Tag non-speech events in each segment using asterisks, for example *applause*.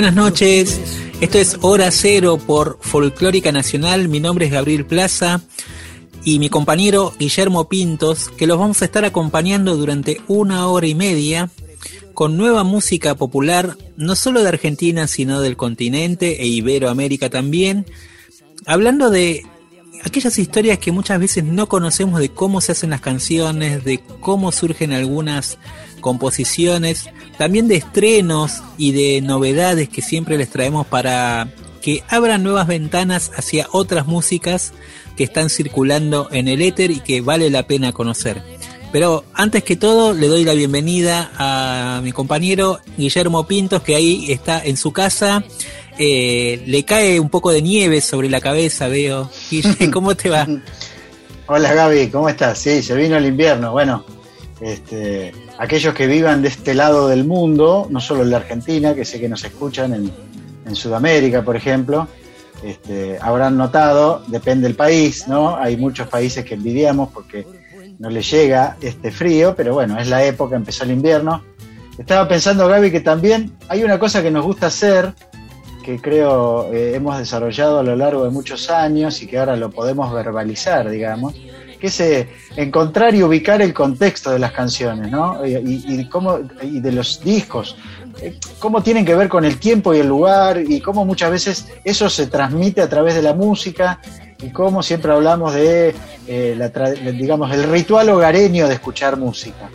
Buenas noches, esto es Hora Cero por Folclórica Nacional. Mi nombre es Gabriel Plaza y mi compañero Guillermo Pintos, que los vamos a estar acompañando durante una hora y media con nueva música popular, no solo de Argentina, sino del continente e Iberoamérica también, hablando de aquellas historias que muchas veces no conocemos de cómo se hacen las canciones, de cómo surgen algunas composiciones, también de estrenos y de novedades que siempre les traemos para que abran nuevas ventanas hacia otras músicas que están circulando en el éter y que vale la pena conocer. Pero antes que todo le doy la bienvenida a mi compañero Guillermo Pintos que ahí está en su casa eh, le cae un poco de nieve sobre la cabeza, veo. *laughs* ¿Cómo te va? Hola Gaby, ¿cómo estás? Sí, se vino el invierno. Bueno, este, aquellos que vivan de este lado del mundo, no solo en la Argentina, que sé que nos escuchan en, Sudamérica, por ejemplo, este, habrán notado, depende del país, ¿no? Hay muchos países que envidiamos porque no les llega este frío, pero bueno, es la época, empezó el invierno. Estaba pensando, Gaby, que también hay una cosa que nos gusta hacer, que creo eh, hemos desarrollado a lo largo de muchos años y que ahora lo podemos verbalizar, digamos, que es eh, encontrar y ubicar el contexto de las canciones, ¿no? Y, cómo, y de los discos, eh, cómo tienen que ver con el tiempo y el lugar y cómo muchas veces eso se transmite a través de la música y cómo siempre hablamos de, digamos, el ritual hogareño de escuchar música.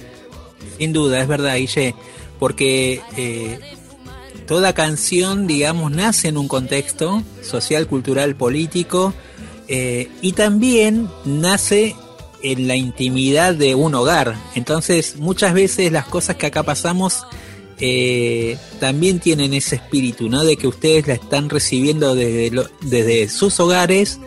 Sin duda, es verdad, Guille, porque toda canción, digamos, nace en un contexto social, cultural, político, eh, y también nace en la intimidad de un hogar. Entonces, muchas veces las cosas que acá pasamos eh, también tienen ese espíritu, ¿no? De que ustedes la están recibiendo desde, desde sus hogares.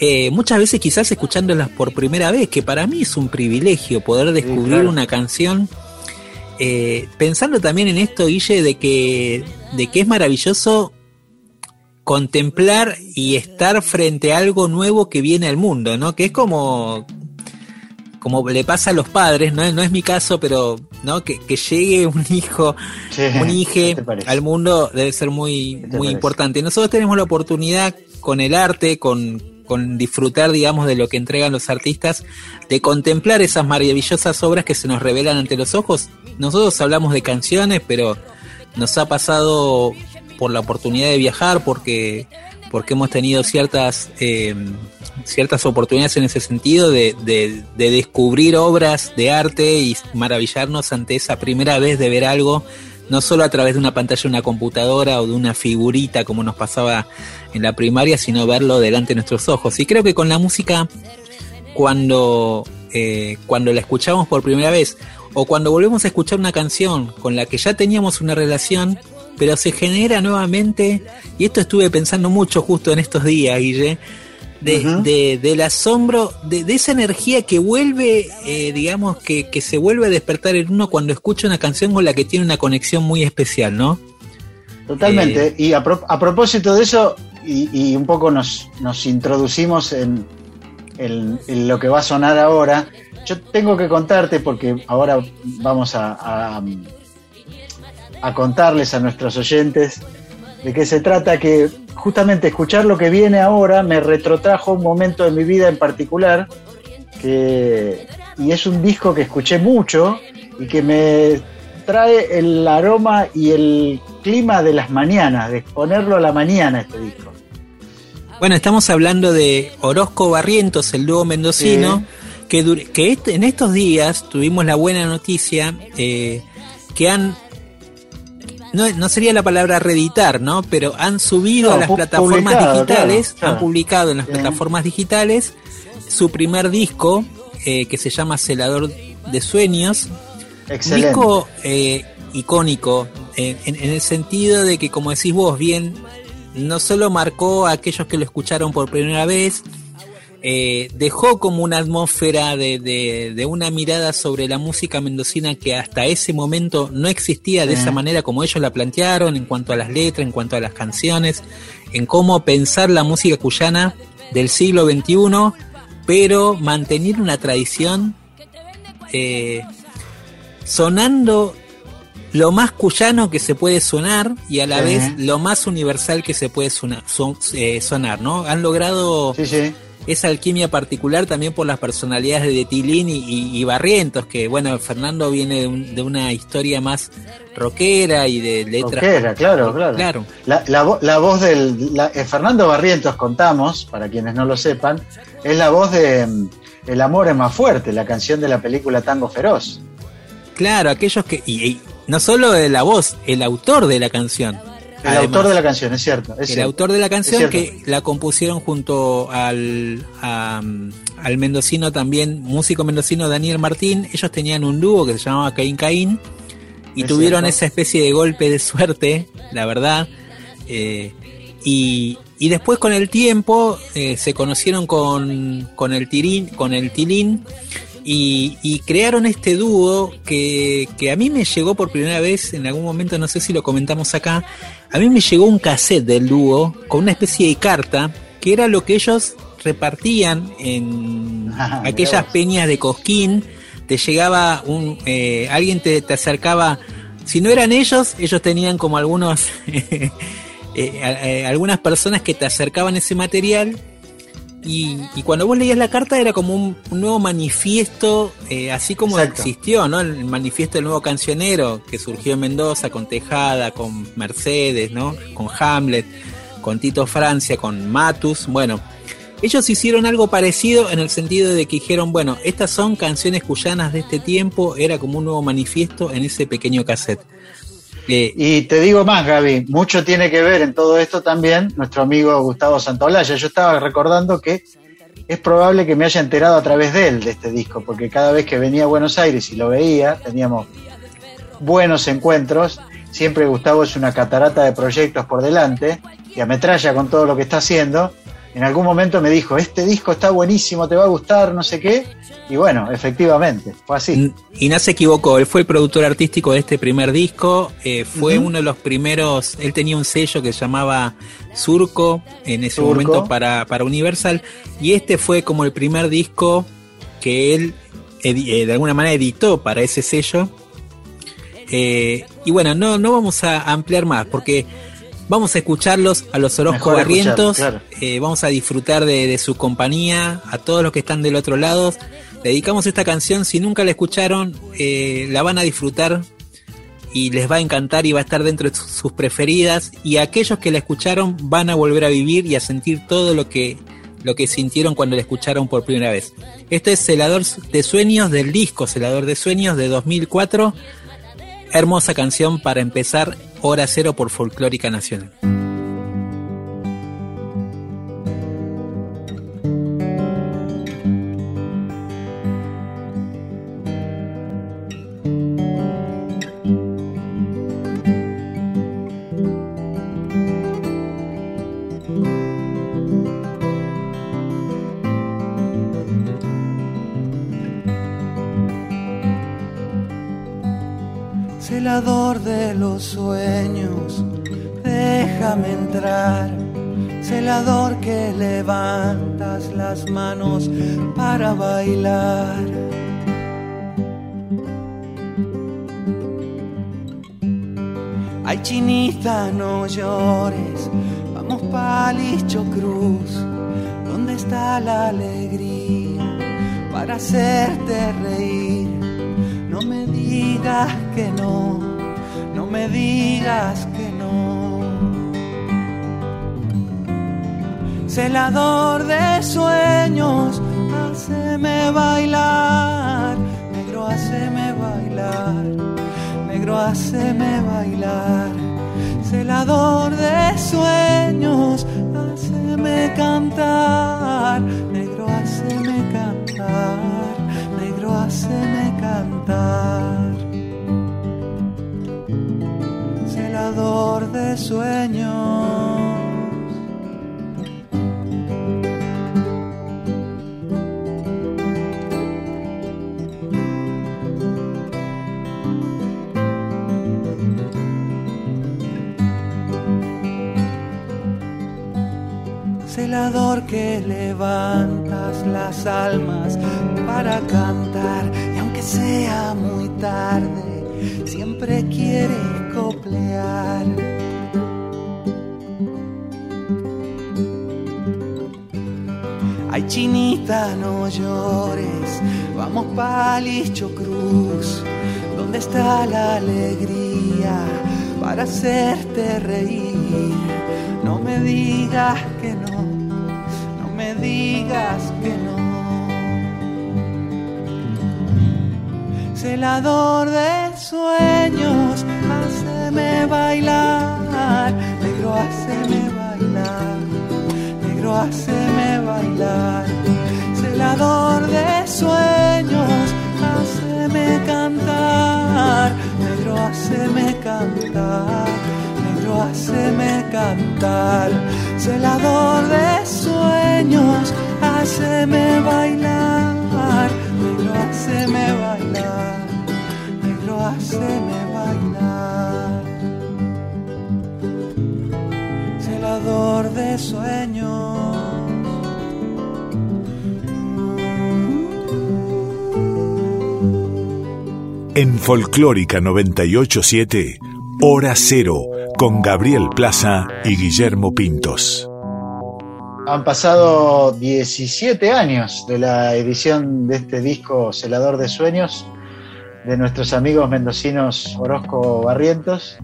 Eh, muchas veces quizás escuchándolas por primera vez, que para mí es un privilegio poder descubrir una canción eh, pensando también en esto, Guille, de que, de que es maravilloso contemplar y estar frente a algo nuevo que viene al mundo, ¿no? Que es como como le pasa a los padres, no, no es mi caso, pero no que, llegue un hijo, un hijo al mundo debe ser muy muy importante. Nosotros tenemos la oportunidad con el arte, con, con disfrutar, digamos, de lo que entregan los artistas, de contemplar esas maravillosas obras que se nos revelan ante los ojos. Nosotros hablamos de canciones, pero nos ha pasado por la oportunidad de viajar, porque, porque hemos tenido ciertas, eh, ciertas oportunidades en ese sentido de, de, de descubrir obras de arte y maravillarnos ante esa primera vez de ver algo no solo a través de una pantalla de una computadora o de una figurita como nos pasaba en la primaria, sino verlo delante de nuestros ojos. Y creo que con la música, cuando, eh, cuando la escuchamos por primera vez, o cuando volvemos a escuchar una canción con la que ya teníamos una relación, pero se genera nuevamente, y esto estuve pensando mucho justo en estos días, Guille, de, del asombro, de, esa energía que vuelve, eh, digamos, que, se vuelve a despertar en uno cuando escucha una canción con la que tiene una conexión muy especial, ¿no? Totalmente. Eh, y a, propósito de eso, y, un poco nos, nos introducimos en, lo que va a sonar ahora, yo tengo que contarte, porque ahora vamos a, a, contarles a nuestros oyentes de qué se trata, que justamente escuchar lo que viene ahora me retrotrajo un momento de mi vida en particular, que, y es un disco que escuché mucho y que me trae el aroma y el clima de las mañanas, de ponerlo a la mañana este disco. Bueno, estamos hablando de Orozco Barrientos, el dúo mendocino, que, que en estos días tuvimos la buena noticia eh, que han no, sería la palabra reeditar, ¿no? Pero han subido a las plataformas digitales, han publicado en las plataformas digitales su primer disco, eh, que se llama Celador de Sueños. Excelente. Disco eh, icónico, en, el sentido de que, como decís vos bien, no solo marcó a aquellos que lo escucharon por primera vez, eh, dejó como una atmósfera de, una mirada sobre la música mendocina que hasta ese momento no existía de esa manera como ellos la plantearon en cuanto a las letras, en cuanto a las canciones, en cómo pensar la música cuyana del siglo XXI, pero mantener una tradición eh, sonando lo más cuyano que se puede sonar y a la vez lo más universal que se puede sonar, eh, sonar ¿no? Han logrado esa alquimia particular también por las personalidades de Tilín y, Barrientos, que bueno, Fernando viene de, una historia más rockera y de letras. Rockera, claro, claro. La, voz del. Eh, Fernando Barrientos, contamos, para quienes no lo sepan, es la voz de mm, El amor es más fuerte, la canción de la película Tango Feroz. Claro, aquellos que. y no solo de la voz, el autor de la canción. El autor de la canción, es cierto. el autor de la canción que la compusieron junto al, al mendocino también, músico mendocino Daniel Martín. Ellos tenían un dúo que se llamaba Caín Caín y tuvieron esa especie de golpe de suerte, la verdad. Eh, y, y, después con el tiempo eh, se conocieron con, con el Tirín, con el Tilín y, crearon este dúo que, a mí me llegó por primera vez en algún momento, no sé si lo comentamos acá, a mí me llegó un cassette del dúo con una especie de carta que era lo que ellos repartían en *laughs* ah, aquellas peñas de Cosquín, te llegaba un, eh, alguien te, acercaba, si no eran ellos, ellos tenían como algunos, *laughs* eh, eh, algunas personas que te acercaban ese material y, cuando vos leías la carta era como un, nuevo manifiesto, eh, así como existió, ¿no? El manifiesto del nuevo cancionero que surgió en Mendoza con Tejada, con Mercedes, ¿no? Con Hamlet, con Tito Francia, con Matus. Bueno, ellos hicieron algo parecido en el sentido de que dijeron, bueno, estas son canciones cuyanas de este tiempo, era como un nuevo manifiesto en ese pequeño cassette. Y te digo más, Gaby, mucho tiene que ver en todo esto también nuestro amigo Gustavo Santaolalla. Yo estaba recordando que es probable que me haya enterado a través de él de este disco, porque cada vez que venía a Buenos Aires y lo veía, teníamos buenos encuentros. Siempre Gustavo es una catarata de proyectos por delante y ametralla con todo lo que está haciendo en algún momento me dijo, este disco está buenísimo, te va a gustar, no sé qué. Y bueno, efectivamente, fue así. Y no se equivocó, él fue el productor artístico de este primer disco, eh, fue uno de los primeros, él tenía un sello que se llamaba Surco en ese momento para, para Universal, y este fue como el primer disco que él eh, de alguna manera editó para ese sello. Eh, y bueno, no, no vamos a ampliar más, porque Vamos a escucharlos a los Orozco Barrientos, eh, vamos a disfrutar de, su compañía, a todos los que están del otro lado. dedicamos esta canción, si nunca la escucharon, eh, la van a disfrutar y les va a encantar y va a estar dentro de sus preferidas. Y aquellos que la escucharon van a volver a vivir y a sentir todo lo que, lo que sintieron cuando la escucharon por primera vez. Este es Celador de Sueños del disco Celador de Sueños de 2004. Hermosa canción para empezar Hora Cero por Folclórica Nacional. Déjame entrar, celador que levantas las manos para bailar. Ay, chinita, no llores, vamos pa' Licho Cruz, ¿dónde está la alegría para hacerte reír? No me digas que no, no me digas que Celador de sueños, haceme bailar, negro, haceme bailar negro, haceme bailar. Celador de sueños, haceme cantar. Negro, haceme cantar. Negro, haceme cantar. Celador de sueños. Celador que levantas las almas para cantar y aunque sea muy tarde, siempre quieres coplear. Ay chinita, no llores, vamos pa' Licho Cruz, donde está la alegría para hacerte reír. No me digas que no digas que no. Celador de sueños, haceme bailar, negro, haceme bailar, negro, haceme bailar. Celador de sueños, haceme cantar, negro, haceme cantar negro, haceme cantar, celador de sueños, haceme bailar, negro, haceme bailar, negro, haceme bailar, celador de sueños. En Folclórica 987, Hora Cero con Gabriel Plaza y Guillermo Pintos. Han pasado 17 años de la edición de este disco Celador de Sueños de nuestros amigos mendocinos Orozco Barrientos,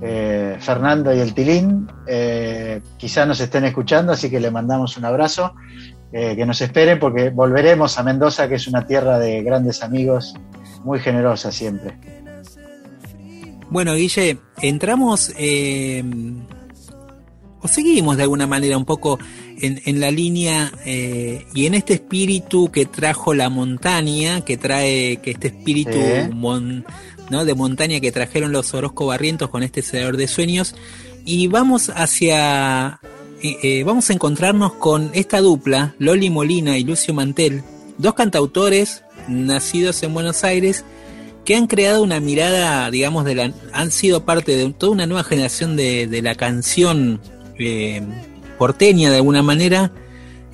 eh, Fernando y el Tilín. Eh, quizá nos estén escuchando, así que le mandamos un abrazo. Eh, que nos esperen porque volveremos a Mendoza, que es una tierra de grandes amigos, muy generosa siempre. Bueno, Guille, entramos eh, o seguimos de alguna manera un poco en, la línea eh, y en este espíritu que trajo la montaña, que trae, que este espíritu ¿no? de montaña que trajeron los Orozco Barrientos con este cedador de sueños. Y vamos hacia, eh, vamos a encontrarnos con esta dupla, Loli Molina y Lucio Mantel, dos cantautores nacidos en Buenos Aires que han creado una mirada, digamos, de la, han sido parte de toda una nueva generación de, la canción eh, porteña de alguna manera,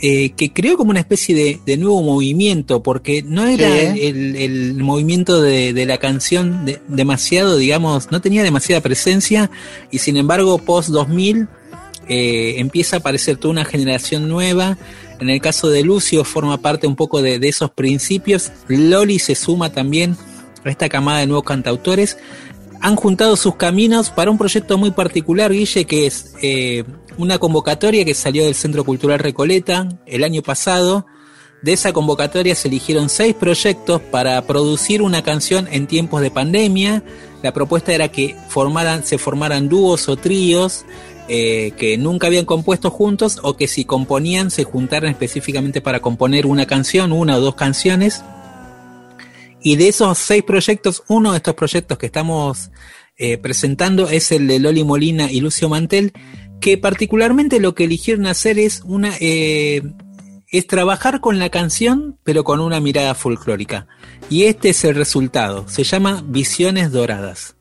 eh, que creó como una especie de, nuevo movimiento, porque no era el, movimiento de, la canción demasiado, digamos, no tenía demasiada presencia, y sin embargo, post 2000 eh, empieza a aparecer toda una generación nueva. En el caso de Lucio forma parte un poco de, de esos principios. Loli se suma también esta camada de nuevos cantautores, han juntado sus caminos para un proyecto muy particular, Guille, que es eh, una convocatoria que salió del Centro Cultural Recoleta el año pasado. De esa convocatoria se eligieron seis proyectos para producir una canción en tiempos de pandemia. La propuesta era que formaran, se formaran dúos o tríos eh, que nunca habían compuesto juntos o que si componían se juntaran específicamente para componer una canción, una o dos canciones. Y de esos seis proyectos, uno de estos proyectos que estamos eh, presentando es el de Loli Molina y Lucio Mantel, que particularmente lo que eligieron hacer es una eh, es trabajar con la canción, pero con una mirada folclórica. Y este es el resultado. Se llama Visiones Doradas.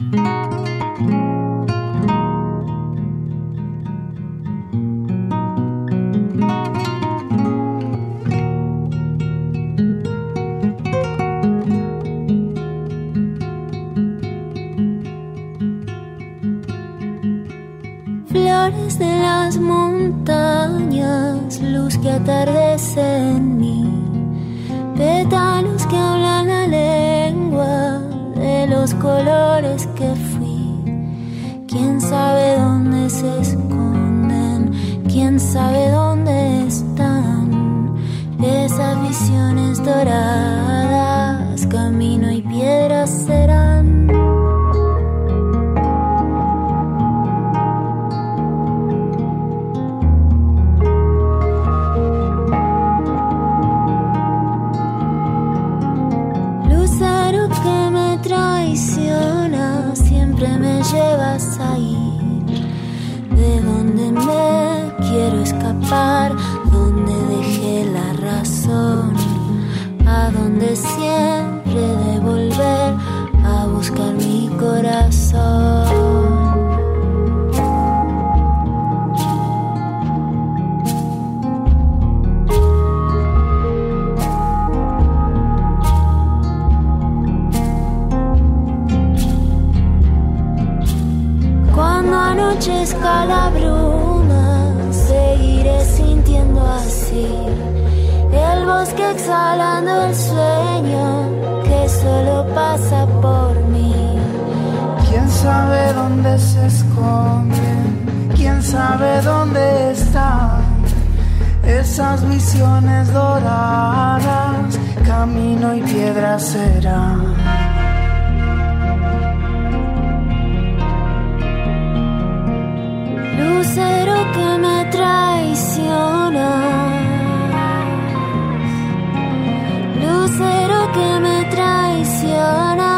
colores de las montañas, luz que atardece en mí, pétalos que hablan la lengua de los colores que fui. Quién sabe dónde se esconden, quién sabe dónde están esas visiones doradas, camino y piedras serán. Me llevas ahí. De donde me quiero escapar, donde dejé la razón, a donde siempre de volver a buscar mi corazón. La bruma, seguiré sintiendo así. El bosque exhalando el sueño que solo pasa por mí. ¿Quién sabe dónde se esconden? ¿Quién sabe dónde están? Esas visiones doradas, camino y piedra serán. Lucero que me traiciona. Lucero que me traiciona.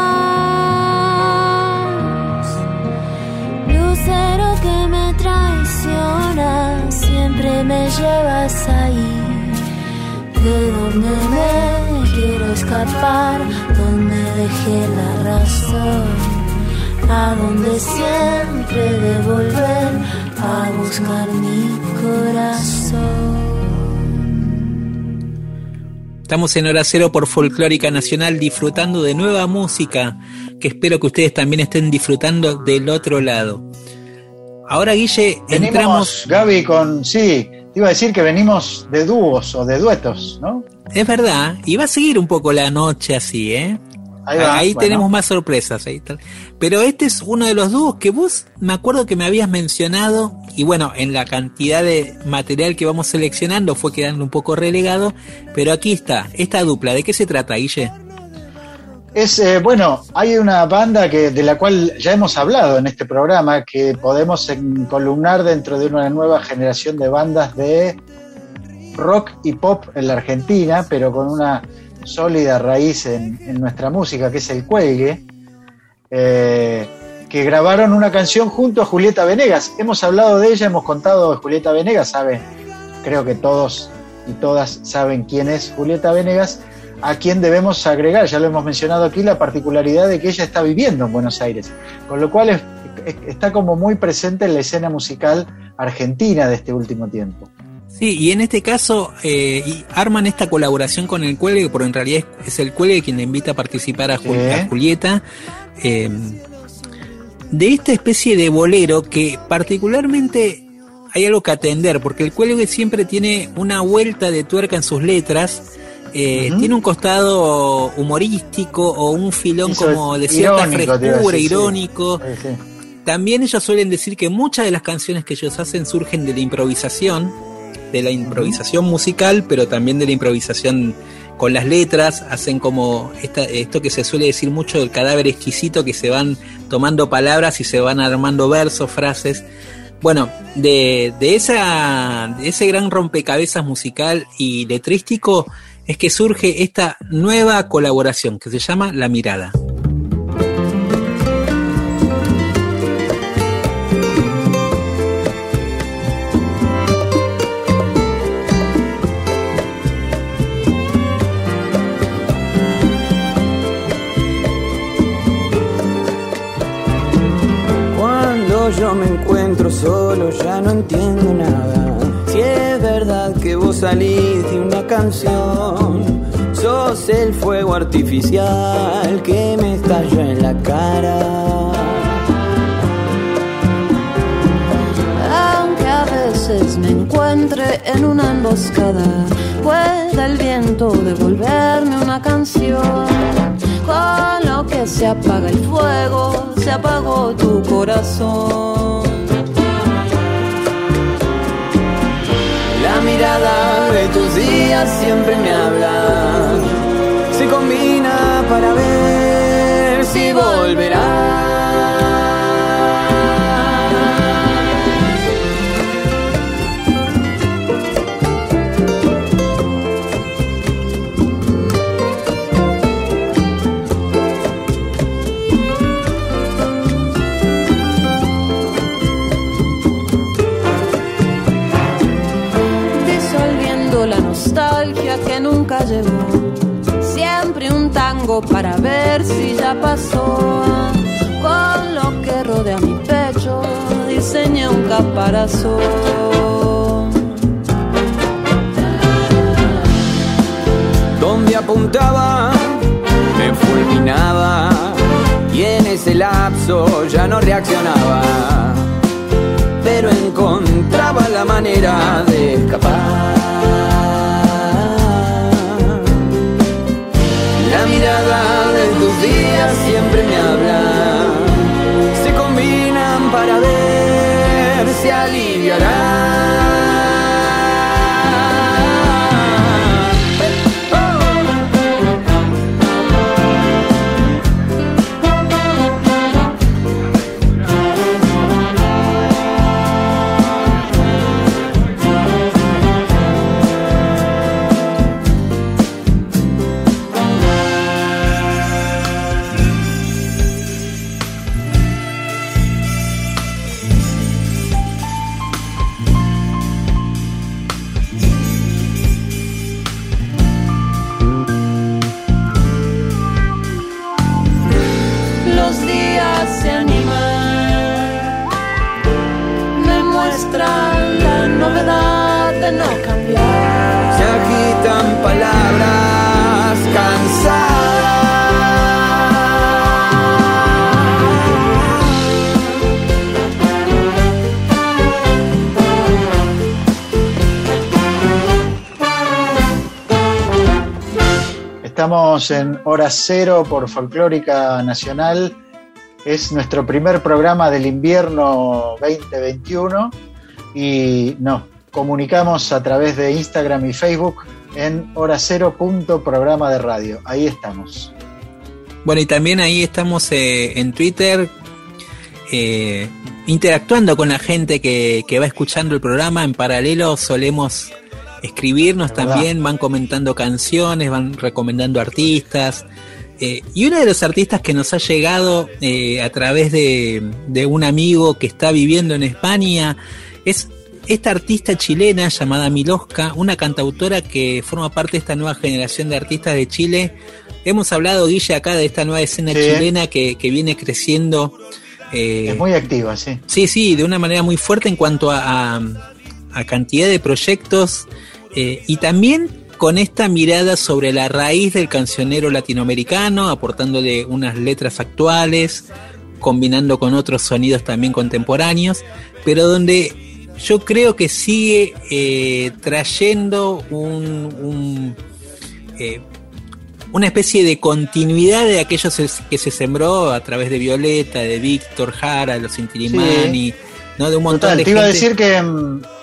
Lucero que me traiciona. Siempre me llevas ahí. De donde me quiero escapar, donde dejé la razón a donde siempre de volver a buscar mi corazón. Estamos en Hora Cero por Folclórica Nacional disfrutando de nueva música que espero que ustedes también estén disfrutando del otro lado. Ahora, Guille, Venimos, entramos. Gaby, con. Sí, te iba a decir que venimos de dúos o de duetos, ¿no? Es verdad, y va a seguir un poco la noche así, ¿eh? Ahí va, Ahí bueno. tenemos más sorpresas. Ahí está. Pero este es uno de los dúos que vos me acuerdo que me habías mencionado. Y bueno, en la cantidad de material que vamos seleccionando fue quedando un poco relegado. Pero aquí está, esta dupla. ¿De qué se trata, Guille? Es, eh, bueno, hay una banda que, de la cual ya hemos hablado en este programa, que podemos encolumnar dentro de una nueva generación de bandas de rock y pop en la Argentina, pero con una sólida raíz en, nuestra música, que es el Cuelgue, eh, que grabaron una canción junto a Julieta Venegas. Hemos hablado de ella, hemos contado de Julieta Venegas, sabe, creo que todos y todas saben quién es Julieta Venegas, a quien debemos agregar, ya lo hemos mencionado aquí, la particularidad de que ella está viviendo en Buenos Aires, con lo cual es- es- está como muy presente en la escena musical argentina de este último tiempo. Sí, y en este caso eh, y arman esta colaboración con el Cuelgue, porque en realidad es, es el Cuelgue quien le invita a participar a, Jul- Sí. a Julieta. eh, de esta especie de bolero que particularmente hay algo que atender, porque el Cuelgue siempre tiene una vuelta de tuerca en sus letras. eh. Tiene un costado humorístico o un filón Eso como de cierta irónico, frescura, decir, irónico. Sí. También ellos suelen decir que muchas de las canciones que ellos hacen surgen de la improvisación, de la improvisación musical, pero también de la improvisación con las letras, hacen como esta- esto que se suele decir mucho del cadáver exquisito, que se van tomando palabras y se van armando versos, frases. Bueno, de, de, esa, de ese gran rompecabezas musical y letrístico es que surge esta nueva colaboración que se llama La Mirada. Yo me encuentro solo ya no entiendo nada. Si es verdad que vos salís de una canción, sos el fuego artificial que me estalla en la cara. Aunque a veces me encuentre en una emboscada, pueda el viento devolverme una canción. Con lo que se apaga el fuego, se apagó tu corazón. La mirada de tus días siempre me habla, se combina para ver si volverá. Siempre un tango para ver si ya pasó. Con lo que rodea mi pecho, diseñé un caparazón. Donde apuntaba, me fulminaba. Y en ese lapso ya no reaccionaba. Pero encontraba la manera de escapar. Días siempre me habla. Se combinan para ver si aliviará. En Hora Cero por Folclórica Nacional. Es nuestro primer programa del invierno 2021 y nos comunicamos a través de Instagram y Facebook en hora cero punto programa de radio. Ahí estamos. Bueno, y también ahí estamos eh, en Twitter eh, interactuando con la gente que, que va escuchando el programa. En paralelo solemos escribirnos también, van comentando canciones, van recomendando artistas. Eh, y uno de los artistas que nos ha llegado eh, a través de, un amigo que está viviendo en España es esta artista chilena llamada Milosca, una cantautora que forma parte de esta nueva generación de artistas de Chile. Hemos hablado, Guille, acá de esta nueva escena chilena que, viene creciendo. Eh, es muy activa, sí. Sí, sí, de una manera muy fuerte en cuanto a cantidad de proyectos eh, y también con esta mirada sobre la raíz del cancionero latinoamericano, aportándole unas letras actuales, combinando con otros sonidos también contemporáneos, pero donde yo creo que sigue eh, trayendo un, eh, una especie de continuidad de aquellos que se sembró a través de Violeta, de Víctor Jara, los Intirimani, ¿no? de un montón de te Iba a decir que,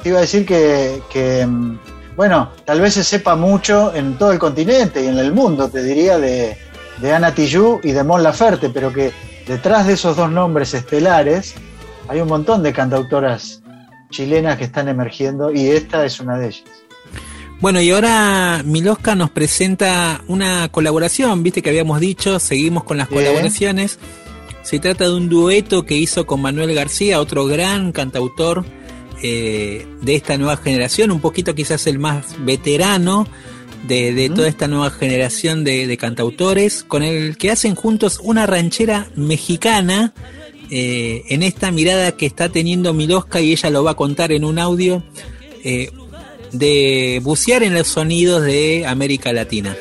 te iba a decir que, que mm, bueno, tal vez se sepa mucho en todo el continente y en el mundo, te diría, de, de Ana Tijoux y de Mon Laferte, pero que detrás de esos dos nombres estelares hay un montón de cantautoras chilenas que están emergiendo y esta es una de ellas. Bueno, y ahora Milosca nos presenta una colaboración, viste que habíamos dicho, seguimos con las colaboraciones. Se trata de un dueto que hizo con Manuel García, otro gran cantautor eh, de esta nueva generación, un poquito quizás el más veterano de, toda esta nueva generación de, cantautores, con el que hacen juntos una ranchera mexicana eh, en esta mirada que está teniendo Milosca y ella lo va a contar en un audio. Eh, de bucear en los sonidos de América Latina.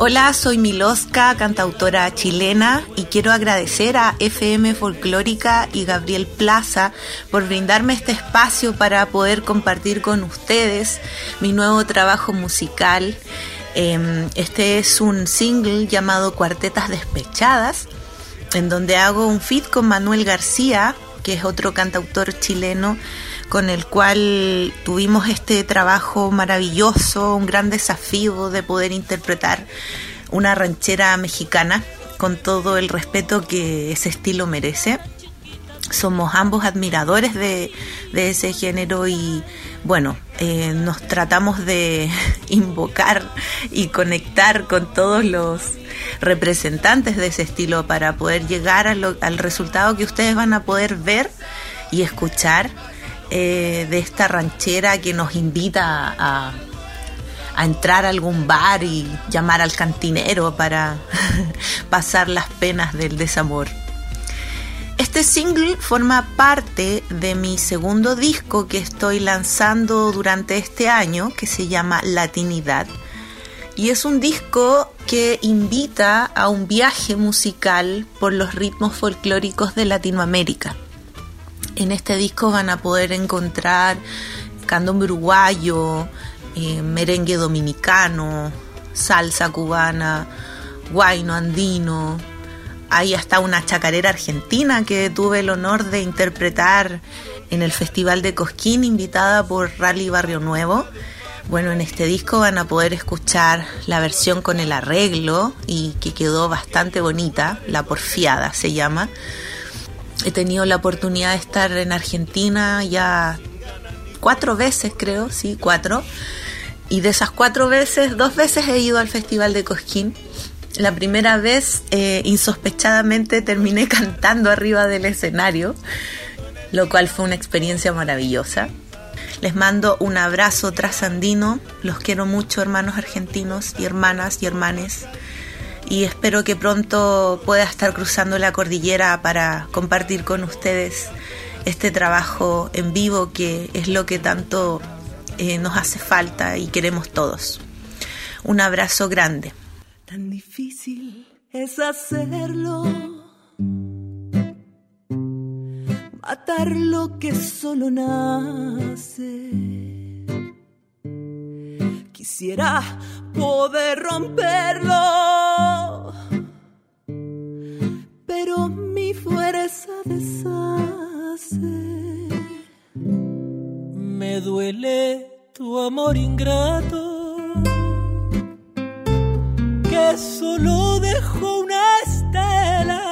Hola, soy Milosca, cantautora chilena, y quiero agradecer a FM Folclórica y Gabriel Plaza por brindarme este espacio para poder compartir con ustedes mi nuevo trabajo musical. Em, este es un single llamado Cuartetas Despechadas, en donde hago un feat con Manuel García, que es otro cantautor chileno con el cual tuvimos este trabajo maravilloso, un gran desafío de poder interpretar una ranchera mexicana con todo el respeto que ese estilo merece. Somos ambos admiradores de, ese género y bueno, eh, nos tratamos de *laughs* invocar y conectar con todos los representantes de ese estilo para poder llegar al resultado que ustedes van a poder ver y escuchar eh, de esta ranchera que nos invita a, a entrar a algún bar y llamar al cantinero para *laughs* pasar las penas del desamor. Este single forma parte de mi segundo disco que estoy lanzando durante este año, que se llama Latinidad. Y es un disco que invita a un viaje musical por los ritmos folclóricos de Latinoamérica. En este disco van a poder encontrar candombe uruguayo, eh, merengue dominicano, salsa cubana, guayno andino. Hay hasta una chacarera argentina que tuve el honor de interpretar en el Festival de Cosquín, invitada por Rally Barrio Nuevo. Bueno, en este disco van a poder escuchar la versión con el arreglo y que quedó bastante bonita, la porfiada se llama He tenido la oportunidad de estar en Argentina ya cuatro veces, creo, sí, cuatro. Y de esas cuatro veces, dos veces he ido al Festival de Cosquín. La primera vez, eh, insospechadamente, terminé *laughs* cantando arriba del escenario, lo cual fue una experiencia maravillosa. Les mando un abrazo trasandino. Los quiero mucho, hermanos argentinos y hermanas y hermanes y espero que pronto pueda estar cruzando la cordillera para compartir con ustedes este trabajo en vivo que es lo que tanto eh, nos hace falta y queremos todos. Un abrazo grande. Tan difícil es hacerlo, matar lo que solo nace. Quisiera poder romperlo, pero mi fuerza deshace. Me duele tu amor ingrato, que solo dejó una estela,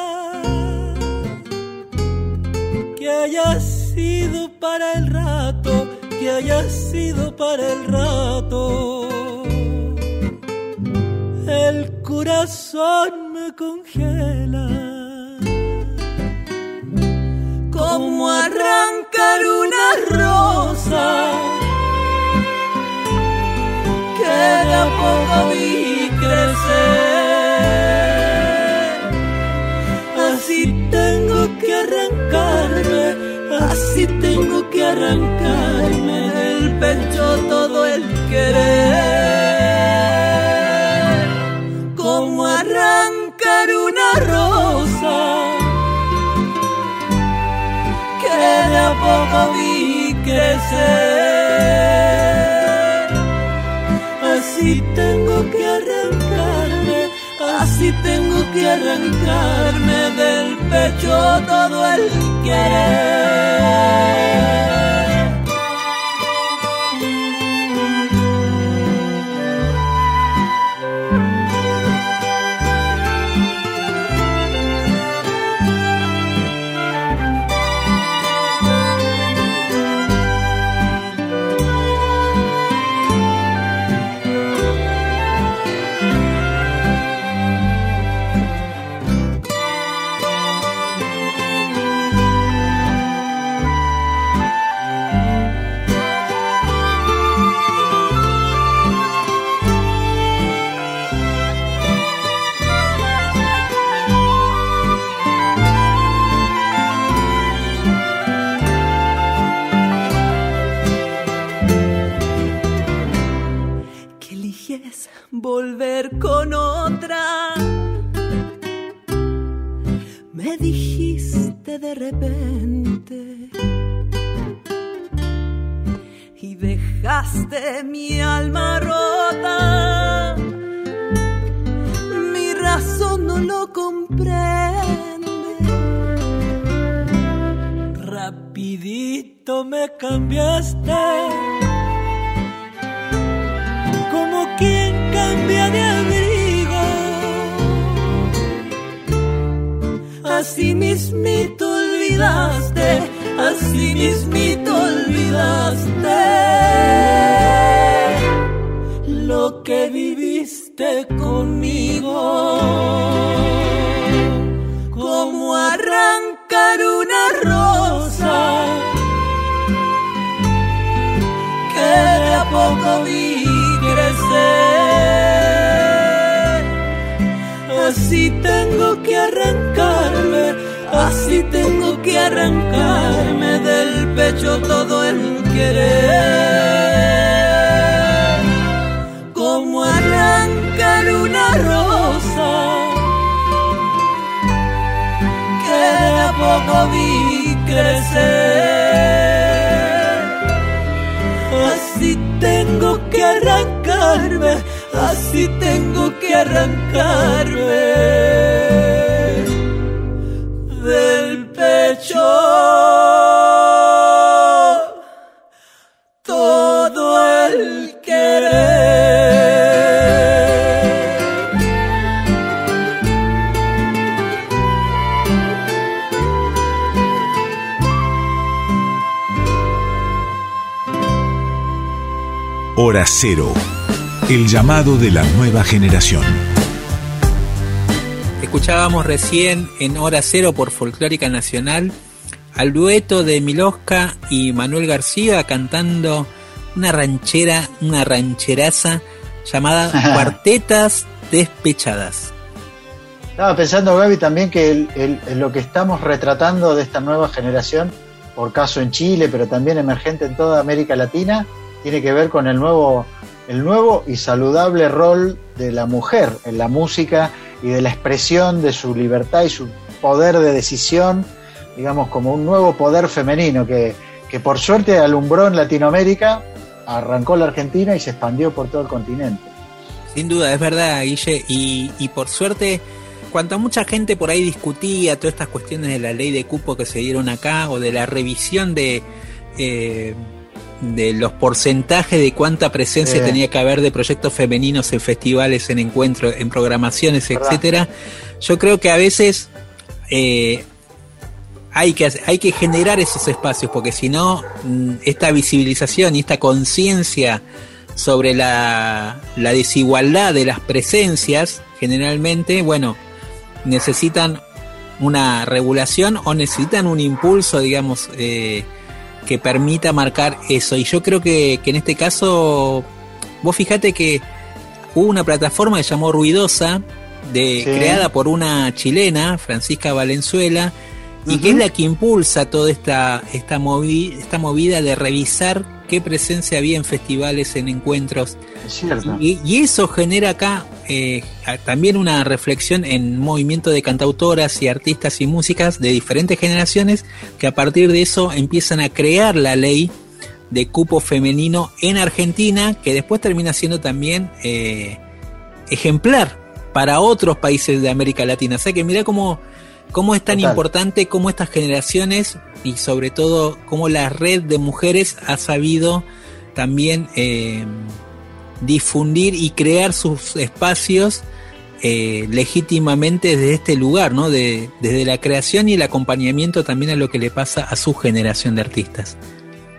que haya sido para el rato, que haya sido para el rato el corazón me congela. Como arrancar una rosa que de poco vi crecer. Así tengo que arrancarme, así tengo que arrancarme del pecho todo el querer. Poco vi crecer. Así tengo que arrancarme, así tengo que arrancarme del pecho todo el querer. Mente y dejaste mi alma rota. Mi razón no lo comprende. Rapidito me cambiaste. Como quien cambia de abrigo. Así mismito olvidaste, así mismito olvidaste lo que viviste conmigo. Como arrancar una rosa que de a poco vi crecer. Así tengo que arrancarme, así tengo que arrancarme del pecho todo el querer. Como arrancar una rosa que de a poco vi crecer. Así tengo que arrancarme, así tengo que arrancarme Hora Cero. El llamado de la nueva generación. Escuchábamos recién en Hora Cero por Folclórica Nacional al dueto de Milosca y Manuel García cantando una ranchera, una rancheraza llamada *laughs* Cuartetas Despechadas. Estaba pensando, Gaby, también que el- el- el- lo que estamos retratando de esta nueva generación, por caso en Chile, pero también emergente en toda América Latina, tiene que ver con el nuevo, el nuevo y saludable rol de la mujer en la música y de la expresión de su libertad y su poder de decisión, digamos, como un nuevo poder femenino que, que por suerte alumbró en Latinoamérica, arrancó la Argentina y se expandió por todo el continente. Sin duda, es verdad, Guille, y, y por suerte, cuanta mucha gente por ahí discutía todas estas cuestiones de la ley de cupo que se dieron acá o de la revisión de, eh, de los porcentajes de cuánta presencia Sí. tenía que haber de proyectos femeninos en festivales, en encuentros, en programaciones, Verdad. etcétera, yo creo que a veces eh, hay que, hay que generar esos espacios, porque si no, mm, esta visibilización y esta conciencia sobre la, la desigualdad de las presencias, generalmente, bueno, necesitan una regulación o necesitan un impulso, digamos, eh, que permita marcar eso. Y yo creo que, que en este caso, vos fijate que hubo una plataforma que se llamó Ruidosa, de, Sí. creada por una chilena, Francisca Valenzuela, y que es la que impulsa toda esta, esta, movi- esta movida de revisar qué presencia había en festivales, en encuentros. Y, y eso genera acá eh, también una reflexión en movimiento de cantautoras y artistas y músicas de diferentes generaciones que a partir de eso empiezan a crear la ley de cupo femenino en Argentina, que después termina siendo también eh, ejemplar para otros países de América Latina. O sea que mira cómo, cómo es tan Total. importante cómo estas generaciones y sobre todo cómo la red de mujeres ha sabido también eh, difundir y crear sus espacios eh, legítimamente desde este lugar, ¿no? De, desde la creación y el acompañamiento también a lo que le pasa a su generación de artistas.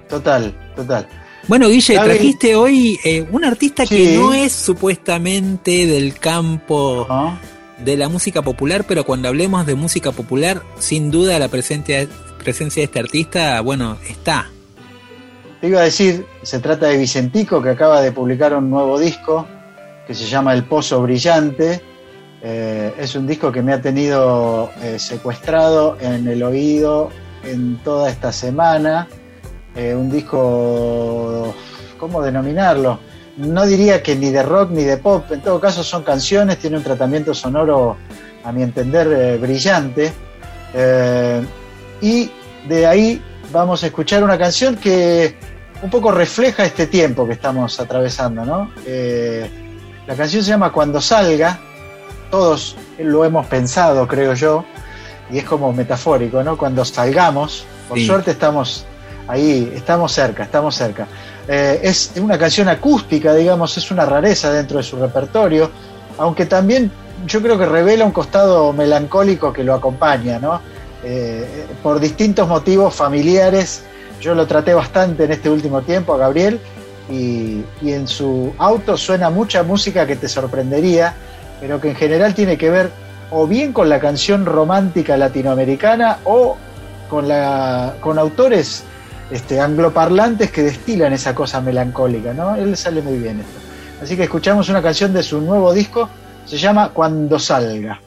Total, total. Bueno, Guille, trajiste hoy eh, un artista que no es supuestamente del campo ¿no? De la música popular, pero cuando hablemos de música popular, sin duda la presencia, presencia de este artista, bueno, está. Te iba a decir, se trata de Vicentico, que acaba de publicar un nuevo disco que se llama El Pozo Brillante. Eh, es un disco que me ha tenido eh, secuestrado en el oído en toda esta semana. Eh, un disco, ¿cómo denominarlo? No diría que ni de rock ni de pop, en todo caso son canciones, tiene un tratamiento sonoro, a mi entender, eh, brillante. Eh, y de ahí vamos a escuchar una canción que un poco refleja este tiempo que estamos atravesando, ¿no? Eh, la canción se llama Cuando salga, todos lo hemos pensado, creo yo, y es como metafórico, ¿no? Cuando salgamos, por suerte estamos ahí, estamos cerca, estamos cerca. Eh, es una canción acústica, digamos, es una rareza dentro de su repertorio, aunque también yo creo que revela un costado melancólico que lo acompaña, ¿no? Eh, por distintos motivos familiares, yo lo traté bastante en este último tiempo a Gabriel y, y en su auto suena mucha música que te sorprendería, pero que en general tiene que ver o bien con la canción romántica latinoamericana o con, la, con autores este, angloparlantes que destilan esa cosa melancólica, ¿no? Él sale muy bien esto. Así que escuchamos una canción de su nuevo disco, se llama Cuando salga.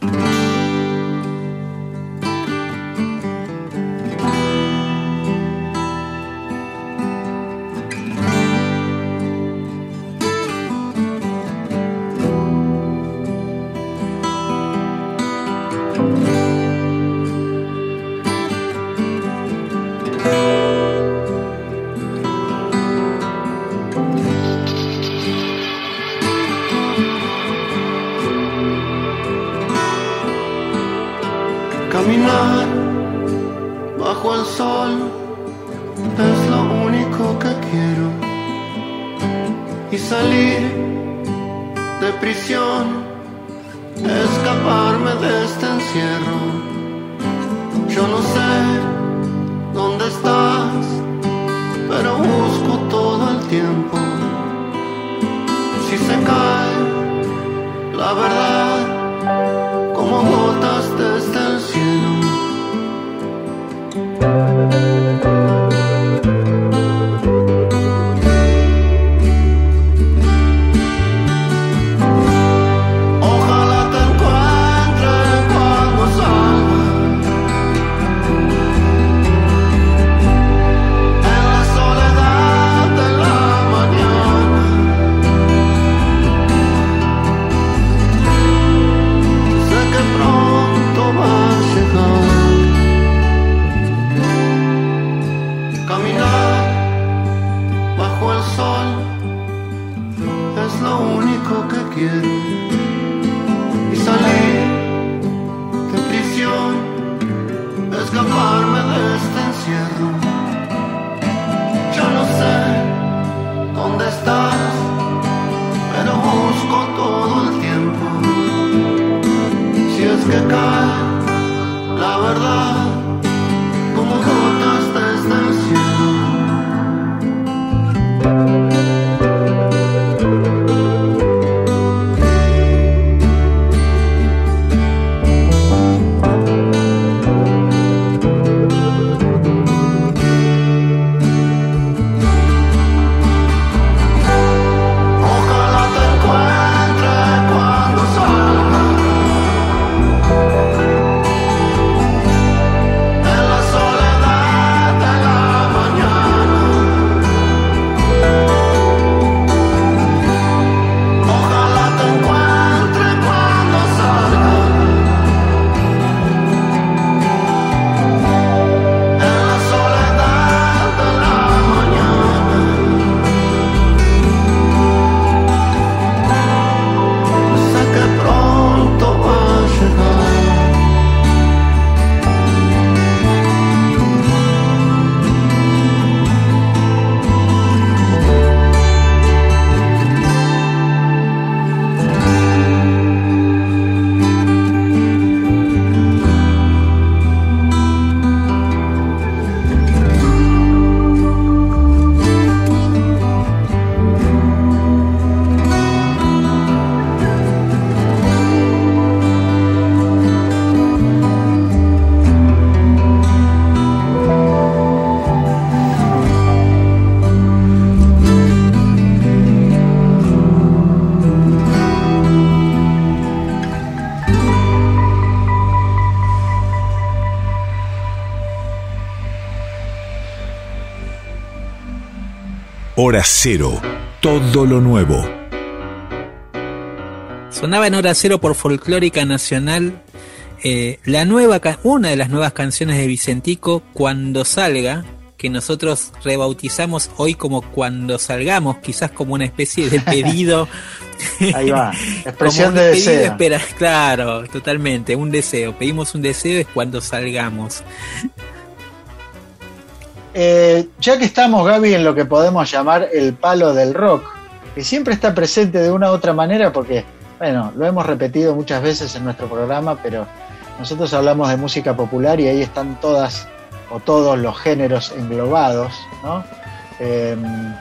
Hora Cero, todo lo nuevo. Sonaba en Hora Cero por Folclórica Nacional Eh, la nueva, una de las nuevas canciones de Vicentico, Cuando Salga, que nosotros rebautizamos hoy como Cuando Salgamos, quizás como una especie de pedido. *laughs* Ahí va, *laughs* expresión de deseo. espera, claro, totalmente, un deseo. Pedimos un deseo es cuando salgamos. Eh, ya que estamos, Gaby, en lo que podemos llamar el palo del rock, que siempre está presente de una u otra manera, porque, bueno, lo hemos repetido muchas veces en nuestro programa, pero nosotros hablamos de música popular y ahí están todas o todos los géneros englobados, ¿no? Em,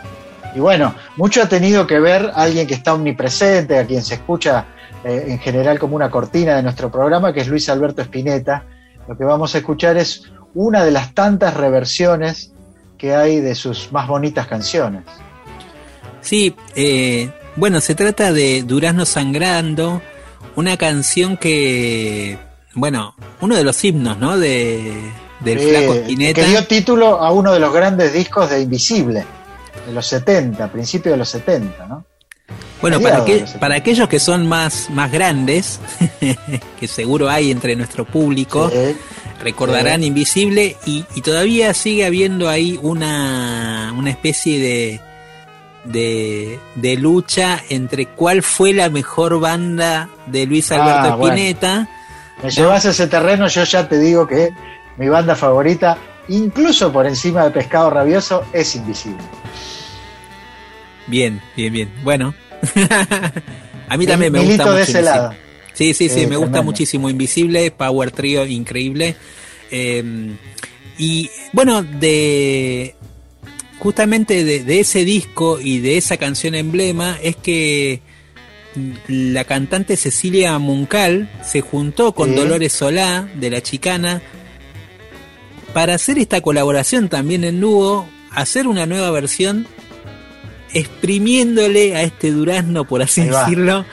y bueno, mucho ha tenido que ver alguien que está omnipresente, a quien se escucha eh, en general como una cortina de nuestro programa, que es Luis Alberto Spinetta. Lo que vamos a escuchar es una de las tantas reversiones que hay de sus más bonitas canciones. Sí, eh, bueno, se trata de Durazno Sangrando, una canción que, bueno, uno de los himnos, ¿no? De, del Flaco Spinetta. Que dio título a uno de los grandes discos de Invisible, de los 70, principios de los 70, ¿no? Bueno, para, que, para aquellos que son más, más grandes, *laughs* que seguro hay entre nuestro público, recordarán Invisible y, todavía sigue habiendo ahí una, una especie de, de, de, lucha entre cuál fue la mejor banda de Luis Alberto ah, Spinetta. Me llevas a ese terreno, yo ya te digo que mi banda favorita, incluso por encima de Pescado Rabioso, es Invisible. Bien, bien, bien. Bueno, *laughs* a mí también me gusta mucho. de ese lado. Sí, sí, sí, me gusta muchísimo. Invisible, Power Trio increíble. Eh, y bueno, de justamente de, ese disco y de esa canción emblema es que la cantante Cecilia Muncal se juntó con Dolores Solá de La Chicana para hacer esta colaboración también en dúo, hacer una nueva versión exprimiéndole a este durazno, por así decirlo,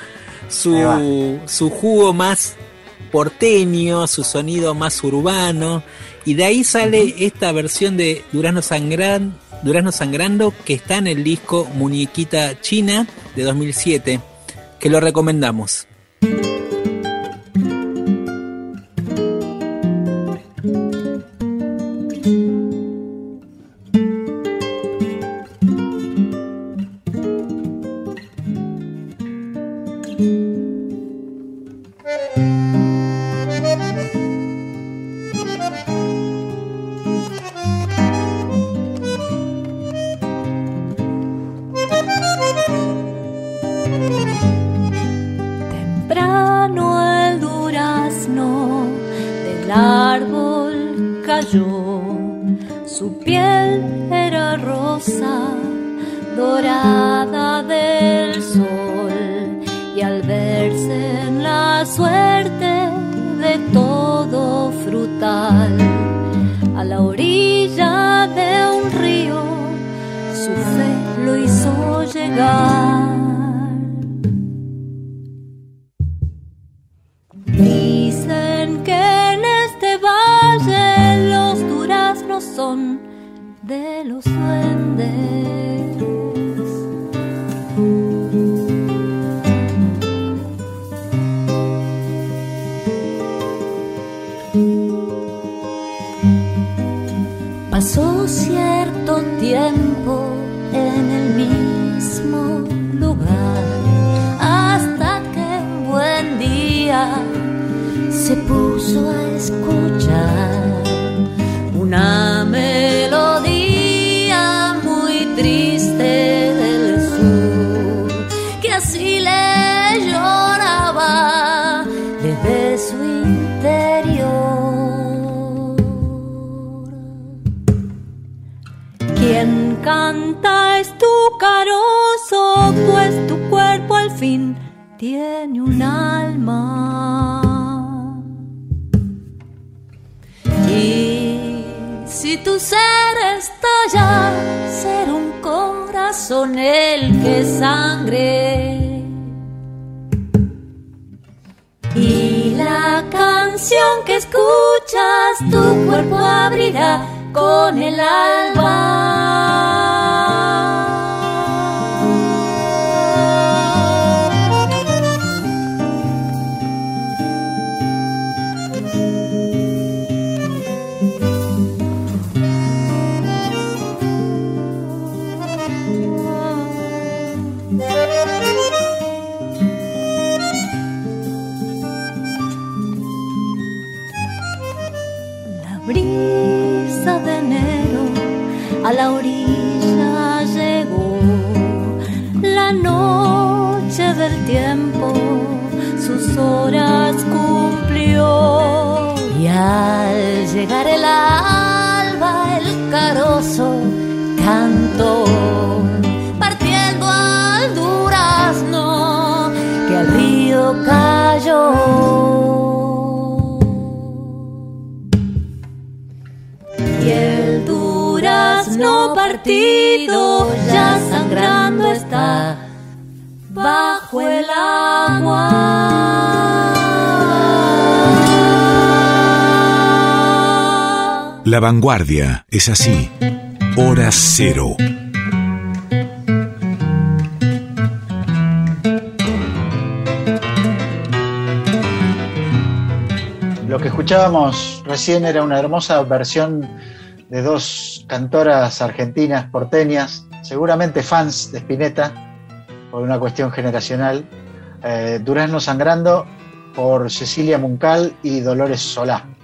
su, su jugo más porteño, su sonido más urbano, y de ahí sale esta versión de Durazno, Sangran, Durazno Sangrando que está en el disco Muñequita China de 2007, que lo recomendamos. corazón el que sangre. Y la canción que escuchas tu cuerpo abrirá con el alma. El alba el carozo cantó partiendo al durazno que al río cayó. Y el durazno partido ya sangrando está bajo el agua. La vanguardia es así. Hora cero. Lo que escuchábamos recién era una hermosa versión de dos cantoras argentinas porteñas, seguramente fans de Spinetta, por una cuestión generacional. Eh, Durazno Sangrando por Cecilia Muncal y Dolores Solá.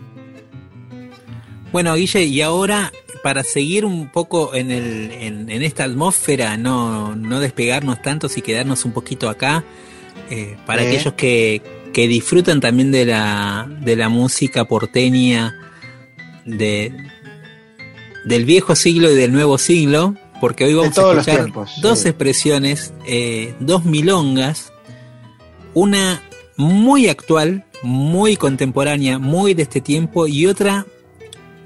Bueno, Guille, y ahora para seguir un poco en, el, en, en esta atmósfera, no, no despegarnos tanto y quedarnos un poquito acá, eh, para aquellos que, que disfrutan también de la, de la música porteña, de, del viejo siglo y del nuevo siglo, porque hoy vamos a escuchar tiempos, dos sí. expresiones, eh, dos milongas, una muy actual, muy contemporánea, muy de este tiempo, y otra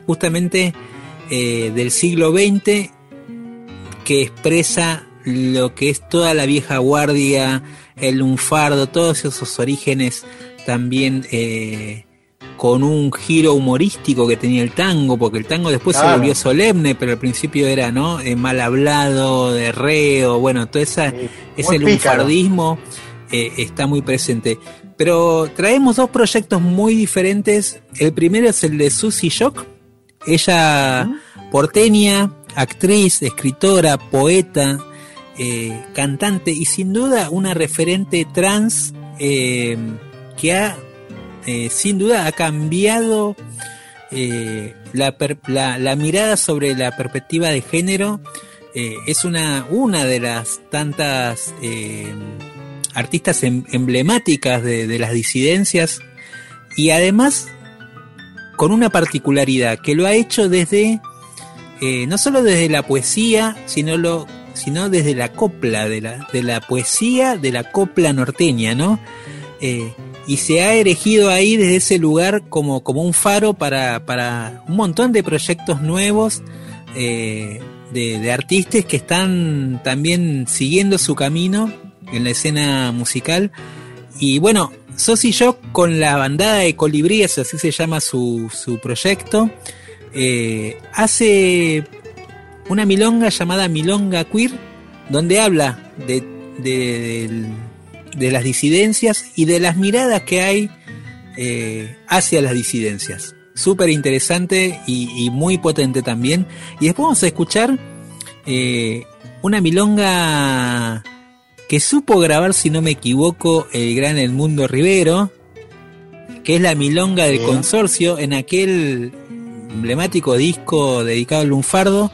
justamente eh, del siglo XX que expresa lo que es toda la vieja guardia, el lunfardo, todos esos orígenes también eh, con un giro humorístico que tenía el tango, porque el tango después se volvió solemne, pero al principio era no Eh, mal hablado, de reo, bueno, todo esa, ese lunfardismo eh, está muy presente. Pero traemos dos proyectos muy diferentes. El primero es el de Susie Shock. Ella porteña, actriz, escritora, poeta, eh, cantante y sin duda una referente trans eh, que ha, eh, sin duda, ha cambiado la, per- la- la mirada sobre la perspectiva de género. Es una, una de las tantas artistas em- emblemáticas de, de las disidencias y además con una particularidad que lo ha hecho desde eh, no solo desde la poesía sino lo sino desde la copla de la, de la poesía de la copla norteña no Eh, y se ha erigido ahí desde ese lugar como, como un faro para, para un montón de proyectos nuevos eh, de, de artistas que están también siguiendo su camino en la escena musical. Y bueno, Sos y yo con la bandada de colibríes, así se llama su, su proyecto, eh, hace una milonga llamada Milonga Queer, donde habla de, de, de las disidencias y de las miradas que hay eh, hacia las disidencias. Súper interesante y, y muy potente también. Y después vamos a escuchar eh, una milonga que supo grabar, si no me equivoco, el gran El Mundo Rivero, que es la milonga del consorcio en aquel emblemático disco dedicado al lunfardo.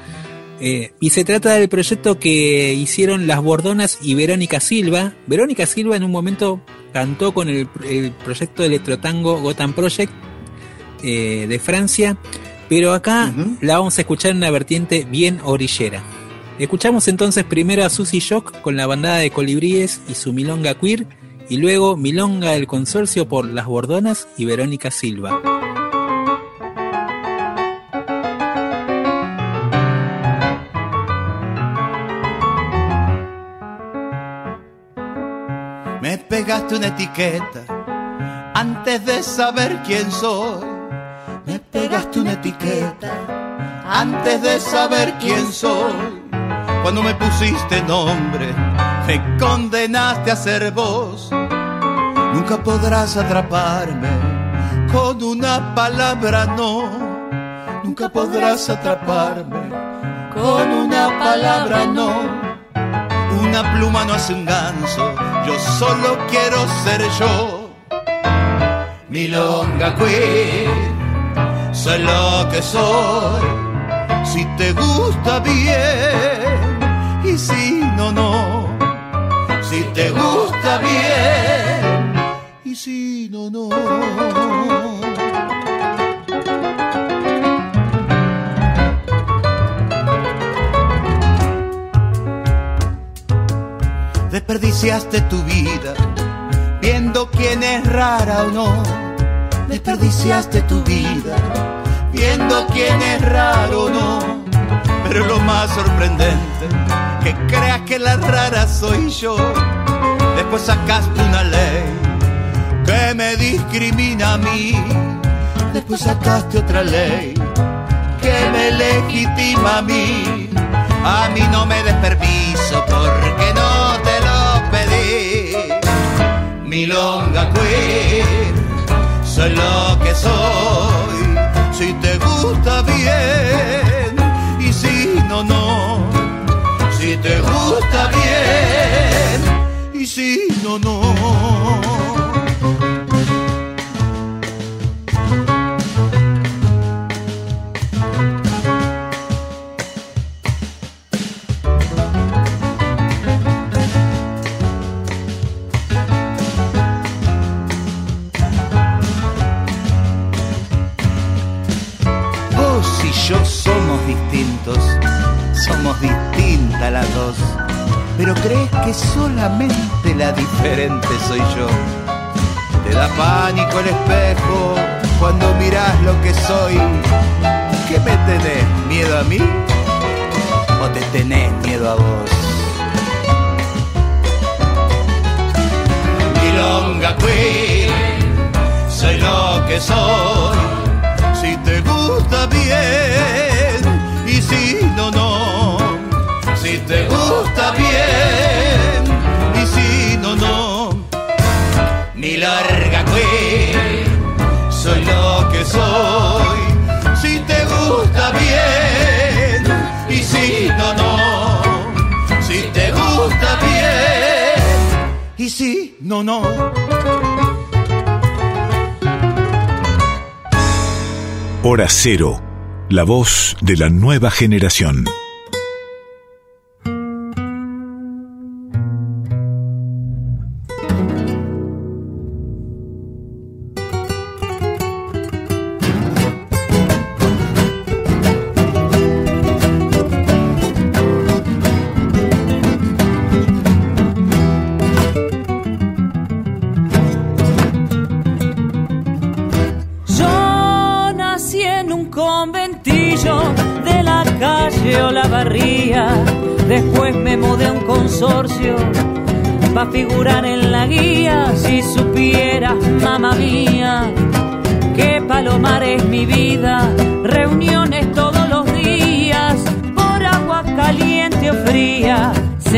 eh, y se trata del proyecto que hicieron las Bordonas y Verónica Silva. Verónica Silva en un momento cantó con el, el proyecto de electrotango Gotham Project eh, de Francia, pero acá la vamos a escuchar en una vertiente bien orillera. Escuchamos entonces primero a Susie Shock con la bandada de colibríes y su milonga queer, y luego milonga del consorcio por Las Bordonas y Verónica Silva. Me pegaste una etiqueta antes de saber quién soy. Me pegaste una etiqueta antes de saber quién soy. Cuando me pusiste nombre, me condenaste a ser vos. Nunca podrás atraparme con una palabra no. Nunca podrás atraparme con una palabra no. Una pluma no hace un ganso, yo solo quiero ser yo. Milonga queen, soy lo que soy. Si te gusta bien y si no, no. Si te gusta bien y si no, no. Desperdiciaste tu vida viendo quién es rara o no. Desperdiciaste tu vida quién es raro o no. Pero lo más sorprendente, que creas que la rara soy yo. Después sacaste una ley que me discrimina a mí. Después sacaste otra ley que me legitima a mí. A mí no me des permiso porque no te lo pedí. Milonga queer, soy lo que soy. Si te gusta bien y si no, no. Si te gusta bien y si no, no. Crees que solamente la diferente soy yo. Te da pánico el espejo cuando mirás lo que soy. ¿Qué me tenés? ¿Miedo a mí? ¿O te tenés miedo a vos? Milonga Queen, soy lo que soy. Si te gusta bien y si no, no. Si te gusta bien Hora Cero, la voz de la nueva generación.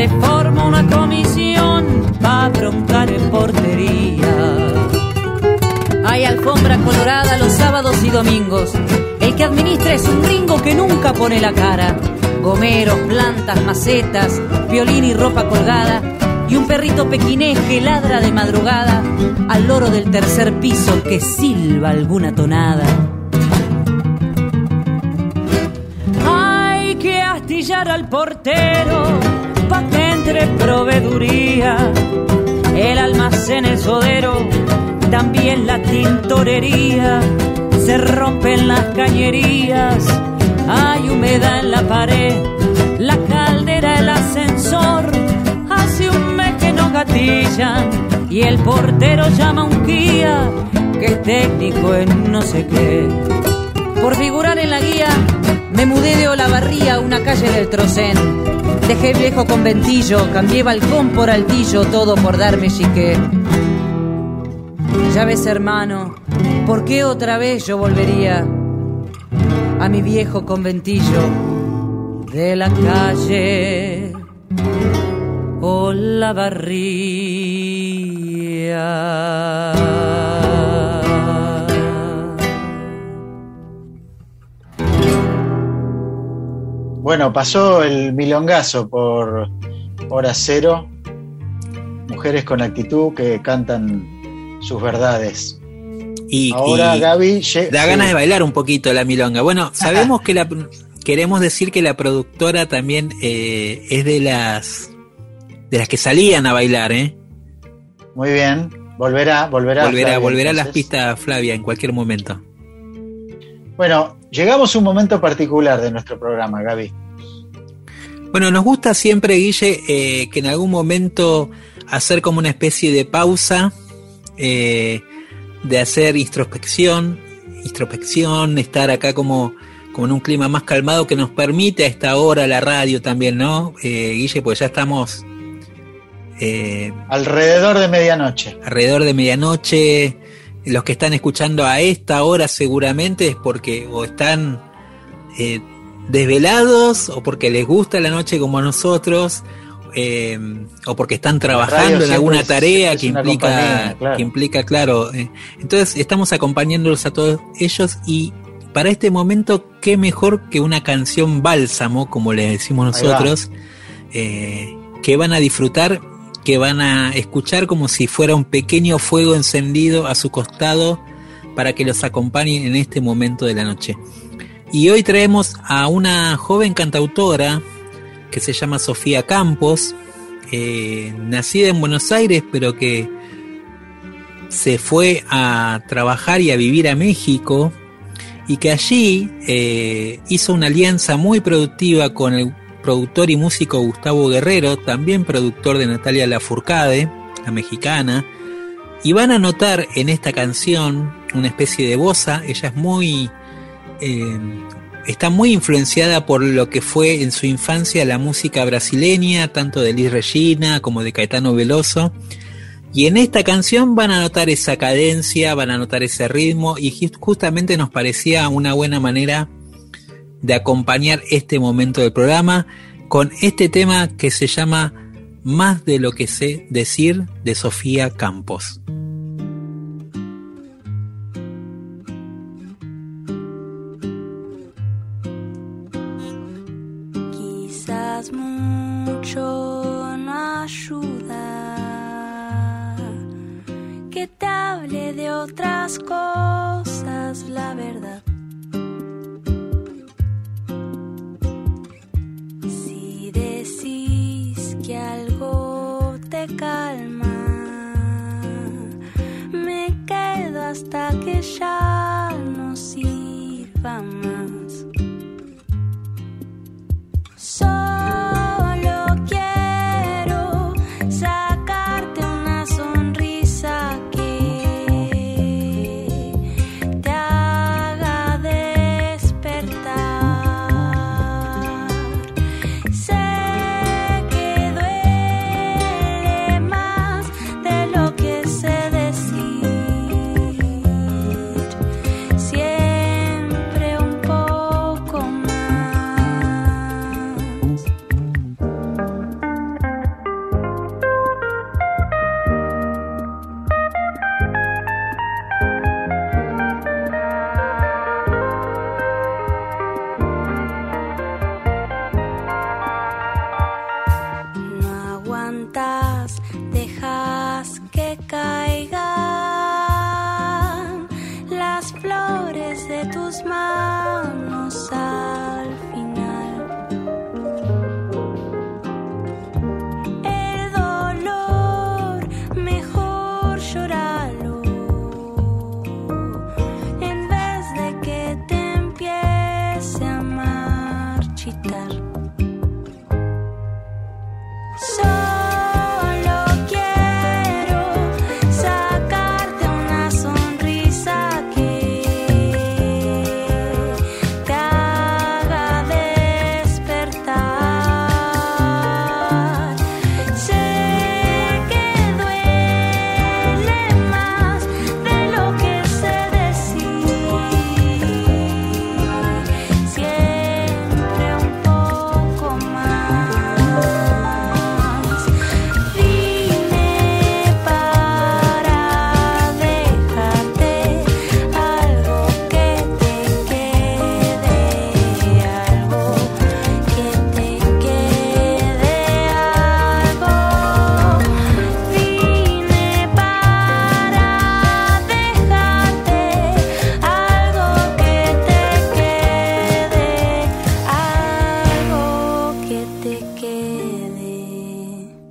Forma una comisión para broncar en portería. Hay alfombra colorada los sábados y domingos. El que administra es un gringo que nunca pone la cara. Gomeros, plantas, macetas, violín y ropa colgada. Y un perrito pequinés que ladra de madrugada al loro del tercer piso que silba alguna tonada. Hay que astillar al portero entre proveeduría. El almacén es sodero también la tintorería, se rompen las cañerías, hay humedad en la pared, la caldera, el ascensor, hace un mes que no gatillan y el portero llama a un guía que es técnico en no sé qué. Por figurar en la guía, me mudé de Olavarría a una calle del Trocén. Dejé viejo conventillo, cambié balcón por altillo, todo por darme chiqué. Ya ves, hermano, ¿por qué otra vez yo volvería a mi viejo conventillo de la calle o la? Bueno, pasó el milongazo por hora cero. Mujeres con actitud que cantan sus verdades. Y, Ahora y Gaby da ganas de bailar un poquito la milonga. Bueno, *laughs* sabemos que la, queremos decir que la productora también eh, es de las de las que salían a bailar, ¿eh? Muy bien. Volverá, volverá. Volverá, Flavia, volverá a las pistas Flavia en cualquier momento. Bueno, llegamos a un momento particular de nuestro programa, Gaby. Bueno, nos gusta siempre, Guille, eh, que en algún momento hacer como una especie de pausa, eh, de hacer introspección, introspección, estar acá como, como en un clima más calmado que nos permite a esta hora la radio también, ¿no? Eh, Guille, pues ya estamos Alrededor de medianoche. alrededor de medianoche. Los que están escuchando a esta hora seguramente es porque o están eh, desvelados o porque les gusta la noche como a nosotros eh, o porque están trabajando en alguna tarea es que implica claro. que implica claro eh, entonces estamos acompañándolos a todos ellos y para este momento qué mejor que una canción bálsamo como le decimos va. nosotros eh, que van a disfrutar que van a escuchar como si fuera un pequeño fuego encendido a su costado para que los acompañen en este momento de la noche. Y hoy traemos a una joven cantautora que se llama Sofía Campos, eh, nacida en Buenos Aires, pero que se fue a trabajar y a vivir a México y que allí eh, hizo una alianza muy productiva con el productor y músico Gustavo Guerrero, también productor de Natalia Lafourcade, la mexicana, y van a notar en esta canción una especie de bossa, ella es muy... eh, está muy influenciada por lo que fue en su infancia la música brasileña, tanto de Liz Regina como de Caetano Veloso. Y en esta canción van a notar esa cadencia, van a notar ese ritmo y ju- justamente nos parecía una buena manera de acompañar este momento del programa con este tema que se llama Más de lo que sé decir de Sofía Campos. Quizás mucho no ayuda que te hable de otras cosas, la verdad. Calma, me quedo hasta que ya no sirva más.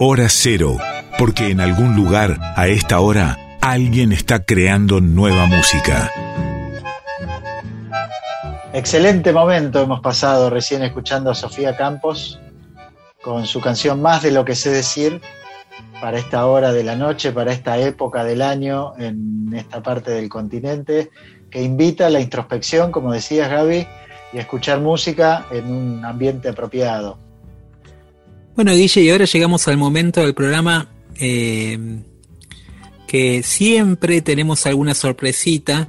Hora Cero, porque en algún lugar, a esta hora, alguien está creando nueva música. Excelente momento hemos pasado recién escuchando a Sofía Campos con su canción Más de lo que sé decir para esta hora de la noche, para esta época del año en esta parte del continente, que invita a la introspección, como decías Gaby, y a escuchar música en un ambiente apropiado. Bueno, Guille, y ahora llegamos al momento del programa eh, que siempre tenemos alguna sorpresita.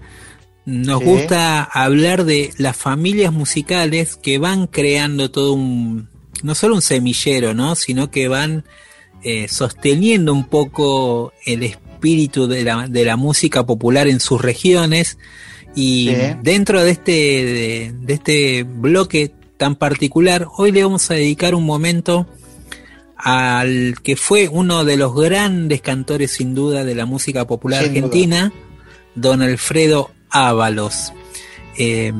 Nos Sí. gusta hablar de las familias musicales que van creando todo un, no solo un semillero, ¿no? Sino que van eh, sosteniendo un poco el espíritu de la, de la música popular en sus regiones. Y Sí. dentro de este, de, de este bloque tan particular, hoy le vamos a dedicar un momento al que fue uno de los grandes cantores sin duda de la música popular Sin duda. argentina, don Alfredo Ábalos. Eh,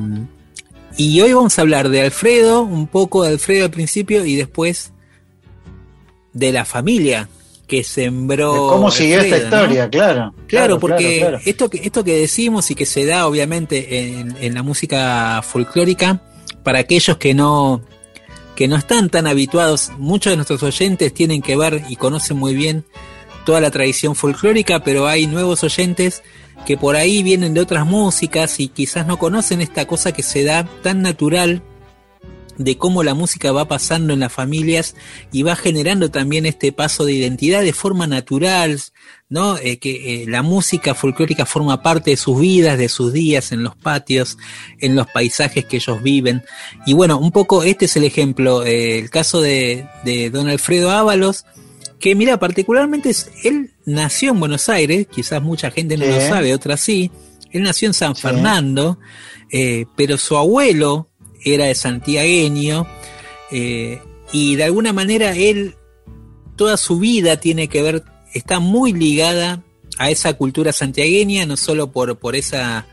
y hoy vamos a hablar de Alfredo, un poco de Alfredo al principio y después de la familia que sembró. De ¿Cómo siguió esta Alfredo, ¿no? historia? Claro. Claro, porque claro, claro. Esto, que, esto que decimos y que se da obviamente en, en la música folclórica, para aquellos que no, que no están tan habituados, muchos de nuestros oyentes tienen que ver y conocen muy bien toda la tradición folclórica, pero hay nuevos oyentes que por ahí vienen de otras músicas y quizás no conocen esta cosa que se da tan natural de cómo la música va pasando en las familias y va generando también este paso de identidad de forma natural, ¿no? Eh, que eh, la música folclórica forma parte de sus vidas, de sus días, en los patios, en los paisajes que ellos viven. Y bueno, un poco este es el ejemplo, eh, el caso de, de don Alfredo Ábalos, que mira, particularmente es, él nació en Buenos Aires, quizás mucha gente no Sí. lo sabe, otras sí, él nació en San Fernando, pero su abuelo era de santiagueño, y de alguna manera él, toda su vida tiene que ver, está muy ligada a esa cultura santiagueña, no solo por, por esa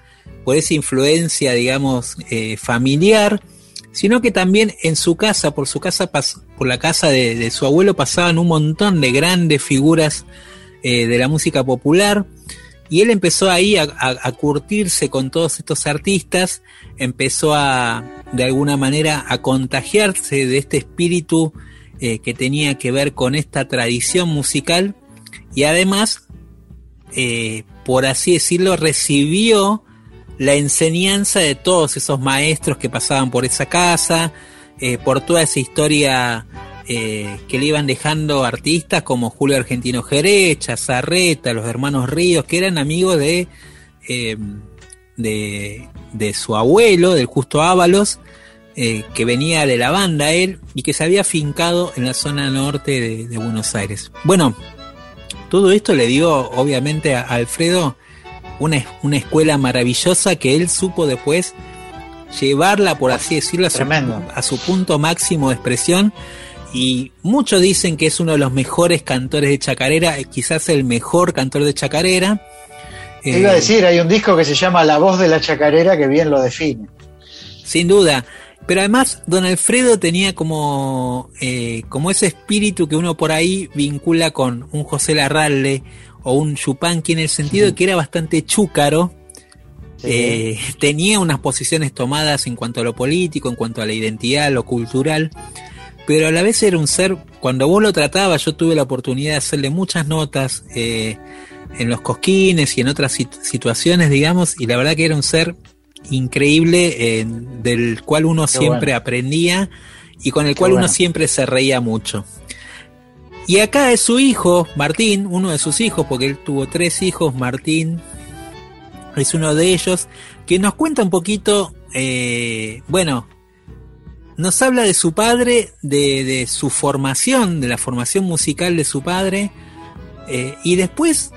por esa influencia, digamos, eh, familiar, sino que también en su casa, por su casa, por la casa de, su abuelo, pasaban un montón de grandes figuras eh, de la música popular. Y él empezó ahí a curtirse con todos estos artistas, empezó a, de alguna manera, a contagiarse de este espíritu eh, que tenía que ver con esta tradición musical y además, eh, por así decirlo, recibió la enseñanza de todos esos maestros que pasaban por esa casa, eh, por toda esa historia eh, que le iban dejando artistas como Julio Argentino Jerez, Chazarreta, los hermanos Ríos, que eran amigos de, de, su abuelo, del Justo Ábalos, que venía de la banda él y que se había afincado en la zona norte de Buenos Aires. Bueno, todo esto le dio obviamente a Alfredo una, una escuela maravillosa que él supo después llevarla, por así decirlo, a su, a su punto máximo de expresión. Y muchos dicen que es uno de los mejores cantores de chacarera, eh, quizás el mejor cantor de chacarera. Te iba a Eh, decir, hay un disco que se llama La voz de la chacarera que bien lo define. Sin duda. Pero además, don Alfredo tenía como, eh, como ese espíritu que uno por ahí vincula con un José Larralde o un Yupanqui en el sentido de que era bastante chúcaro. Eh, tenía unas posiciones tomadas en cuanto a lo político, en cuanto a la identidad, lo cultural, pero a la vez era un ser, cuando vos lo tratabas, yo tuve la oportunidad de hacerle muchas notas eh, en los cosquines y en otras sit- situaciones, digamos, y la verdad que era un ser increíble eh, del cual uno Qué siempre bueno. aprendía y con el Qué cual uno siempre se reía mucho. Y acá es su hijo, Martín, uno de sus hijos, porque él tuvo tres hijos, Martín es uno de ellos, que nos cuenta un poquito, eh, bueno, nos habla de su padre, de, de su formación, de la formación musical de su padre, eh, y después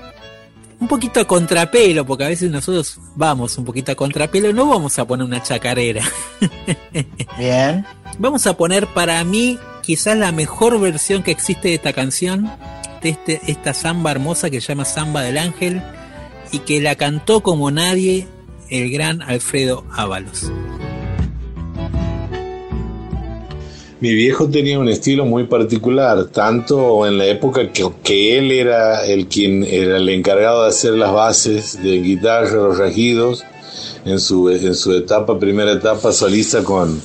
un poquito a contrapelo, porque a veces nosotros vamos un poquito a contrapelo, no vamos a poner una chacarera. *laughs* Bien. Vamos a poner para mí quizás la mejor versión que existe de esta canción, de este, esta samba hermosa que se llama Samba del Ángel, y que la cantó como nadie el gran Alfredo Ábalos. Mi viejo tenía un estilo muy particular, tanto en la época que, él era el quien era el encargado de hacer las bases de guitarra, los regidos, en su, en su etapa, primera etapa solista con,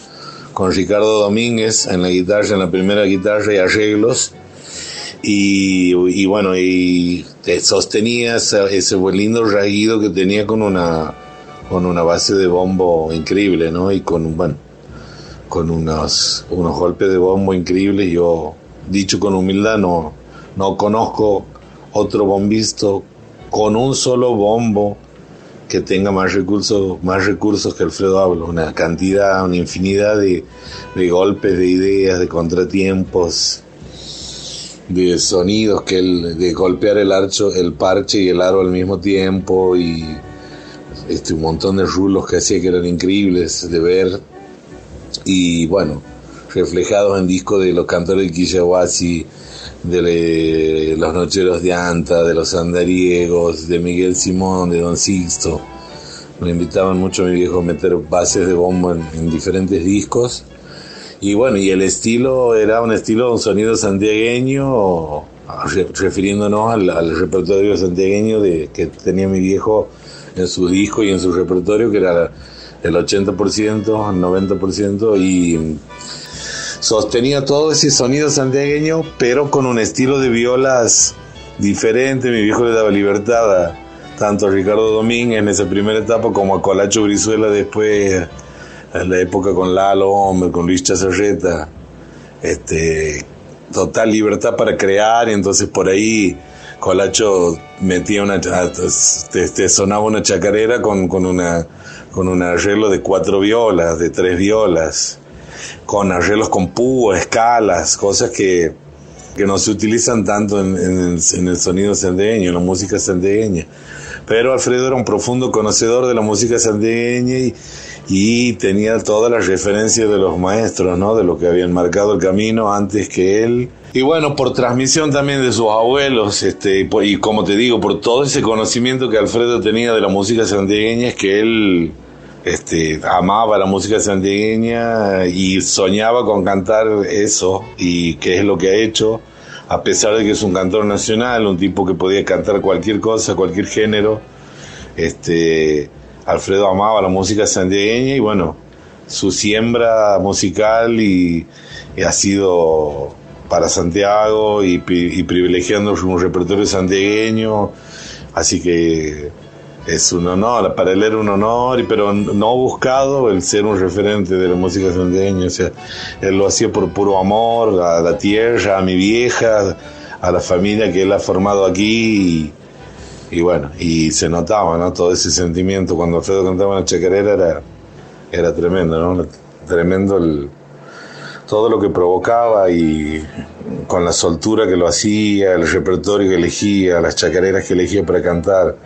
con Ricardo Domínguez en la guitarra, en la primera guitarra y arreglos. Y, y bueno, y sostenía ese, ese buen lindo reguido que tenía con una, con una base de bombo increíble, ¿no? Y con, bueno, con unos, unos golpes de bombo increíbles. Yo, dicho con humildad, no, no conozco otro bombisto con un solo bombo que tenga más recursos, más recursos que Alfredo Hablo, una cantidad, una infinidad de, de golpes, de ideas, de contratiempos, de sonidos que él, de golpear el archo, el parche y el aro al mismo tiempo y este un montón de rulos que hacía que eran increíbles de ver y bueno, reflejados en discos de los cantores de Quillahuasi, de los Nocheros de Anta, de los Andariegos, de Miguel Simón, de Don Sixto. Me invitaban mucho a mi viejo a meter bases de bombo en, diferentes discos. Y bueno, y el estilo era un estilo, un sonido santiagueño, refiriéndonos al, repertorio santiagueño de, que tenía mi viejo en su disco y en su repertorio, que era el 80%, el 90% y sostenía todo ese sonido santiagueño, pero con un estilo de violas diferente. Mi viejo le daba libertad a tanto a Ricardo Domínguez en esa primera etapa como a Colacho Brizuela después, en la época con Lalo Hombre, con Luis Chazarreta. Este, total libertad para crear y entonces por ahí Colacho metía una, este, sonaba una chacarera con, con una con un arreglo de cuatro violas, de tres violas, con arreglos con púa, escalas, cosas que, que no se utilizan tanto en, el sonido sandeño, en la música sandeña. Pero Alfredo era un profundo conocedor de la música sandeña y, y tenía todas las referencias de los maestros, ¿no? De lo que habían marcado el camino antes que él. Y bueno, por transmisión también de sus abuelos, este, y, como te digo, por todo ese conocimiento que Alfredo tenía de la música santiagueña, es que él este, amaba la música santiagueña y soñaba con cantar eso, y que es lo que ha hecho, a pesar de que es un cantor nacional, un tipo que podía cantar cualquier cosa, cualquier género, este, Alfredo amaba la música santiagueña y bueno, su siembra musical y, ha sido para Santiago y, privilegiando un repertorio santiagueño, así que es un honor, para él era un honor, pero no buscado el ser un referente de la música santiagueña, o sea, él lo hacía por puro amor a la tierra, a mi vieja, a la familia que él ha formado aquí, y, bueno, y se notaba, ¿no? Todo ese sentimiento, cuando Alfredo cantaba en la chacarera era, era tremendo, ¿no? Tremendo el, todo lo que provocaba y con la soltura que lo hacía, el repertorio que elegía, las chacareras que elegía para cantar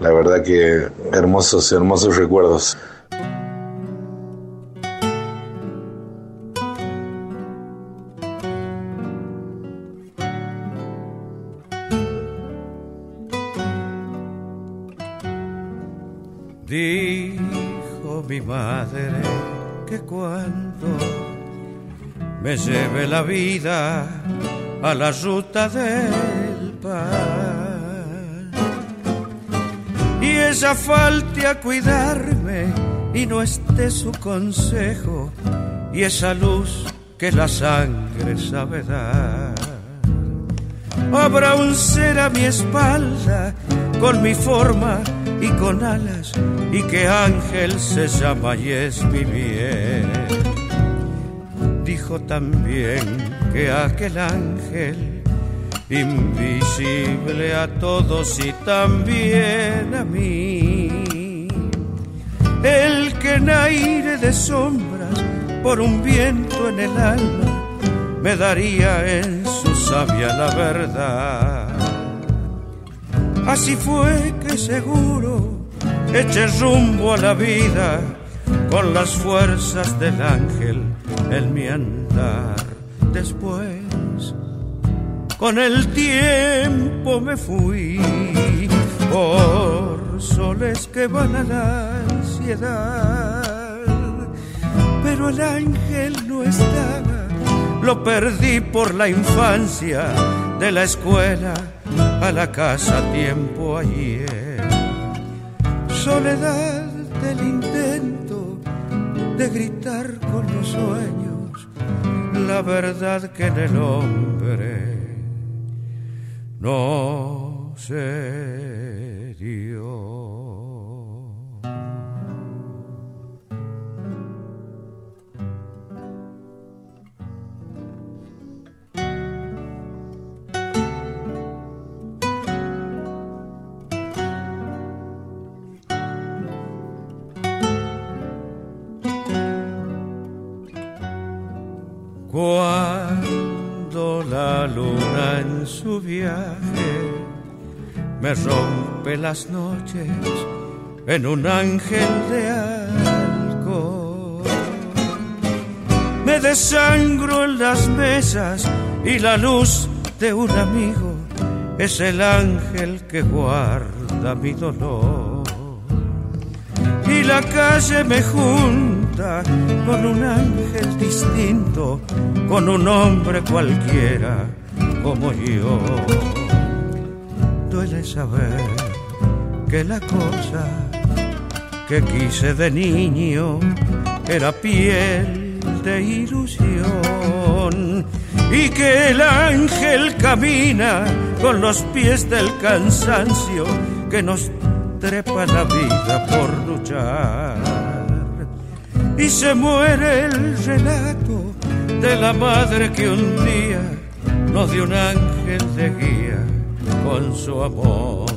la verdad que hermosos, hermosos recuerdos. Dijo mi madre que cuando me lleve la vida a la ruta del pan ella falte a cuidarme y no esté su consejo y esa luz que la sangre sabe dar. Habrá un ser a mi espalda con mi forma y con alas y que ángel se llama y es mi bien. Dijo también que aquel ángel invisible a todos y también a mí. El que en aire de sombras por un viento en el alma me daría en su sabia la verdad. Así fue que seguro eché rumbo a la vida con las fuerzas del ángel en mi andar. Después con el tiempo me fui por soles que van a la ansiedad. Pero el ángel no estaba lo perdí por la infancia, de la escuela a la casa tiempo ayer. Soledad del intento de gritar con los sueños, la verdad que en el hombre no se dio. Su viaje me rompe las noches en un ángel de alcohol. Me desangro en las mesas y la luz de un amigo es el ángel que guarda mi dolor. Y la calle me junta con un ángel distinto, con un hombre cualquiera como yo. Duele saber que la cosa que quise de niño era piel de ilusión y que el ángel camina con los pies del cansancio que nos trepa la vida por luchar. Y se muere el relato de la madre que un día nos dio un ángel de guía con su amor.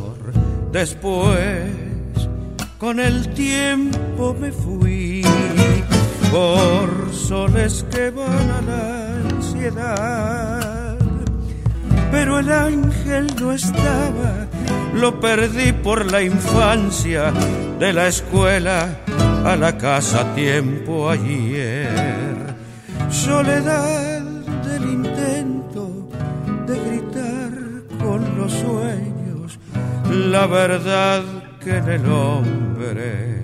Después, con el tiempo me fui por soles que van a la ansiedad. Pero el ángel no estaba lo perdí por la infancia, de la escuela a la casa tiempo ayer. Soledad la verdad que en el hombre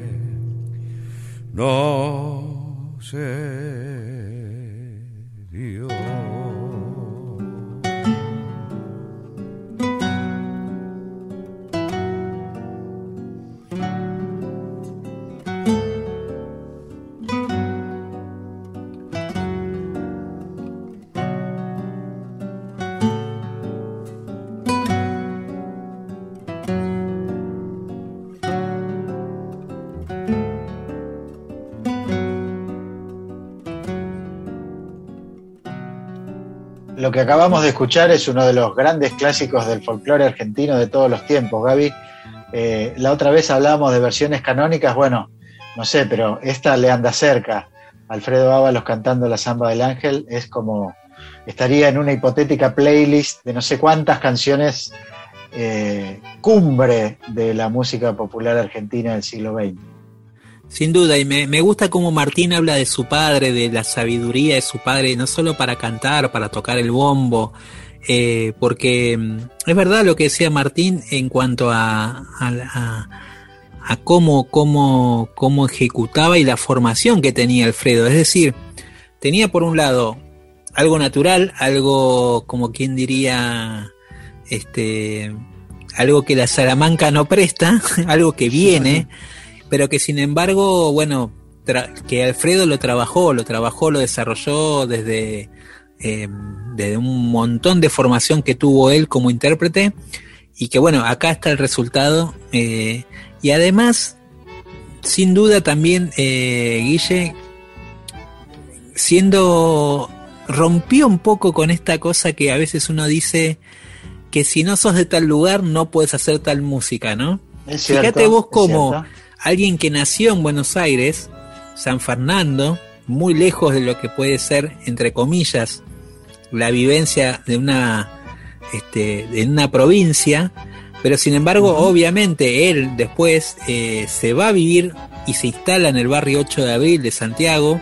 no se Lo que acabamos de escuchar es uno de los grandes clásicos del folclore argentino de todos los tiempos, Gaby. Eh, la otra vez hablábamos de versiones canónicas, bueno, no sé, pero esta le anda cerca. Alfredo Ábalos cantando la samba del ángel es como estaría en una hipotética playlist de no sé cuántas canciones eh, cumbre de la música popular argentina del siglo XX. Sin duda, y me, me, gusta cómo Martín habla de su padre, de la sabiduría de su padre, no solo para cantar, para tocar el bombo, eh, porque mm, es verdad lo que decía Martín en cuanto a, a, a, cómo, cómo, cómo ejecutaba y la formación que tenía Alfredo. Es decir, tenía por un lado algo natural, algo como quien diría, este, algo que la Salamanca no presta, *laughs* algo que viene pero que sin embargo, bueno, que Alfredo lo trabajó, lo trabajó, lo desarrolló desde, eh, desde un montón de formación que tuvo él como intérprete y que bueno, acá está el resultado eh, y además, sin duda también, eh, Guille, siendo, rompió un poco con esta cosa que a veces uno dice que si no sos de tal lugar no puedes hacer tal música, ¿no? Es cierto, Fíjate vos cómo. Alguien que nació en Buenos Aires, San Fernando, muy lejos de lo que puede ser, entre comillas, la vivencia de una, este, de una provincia, pero sin embargo, obviamente, él después eh, se va a vivir y se instala en el barrio 8 de abril de Santiago,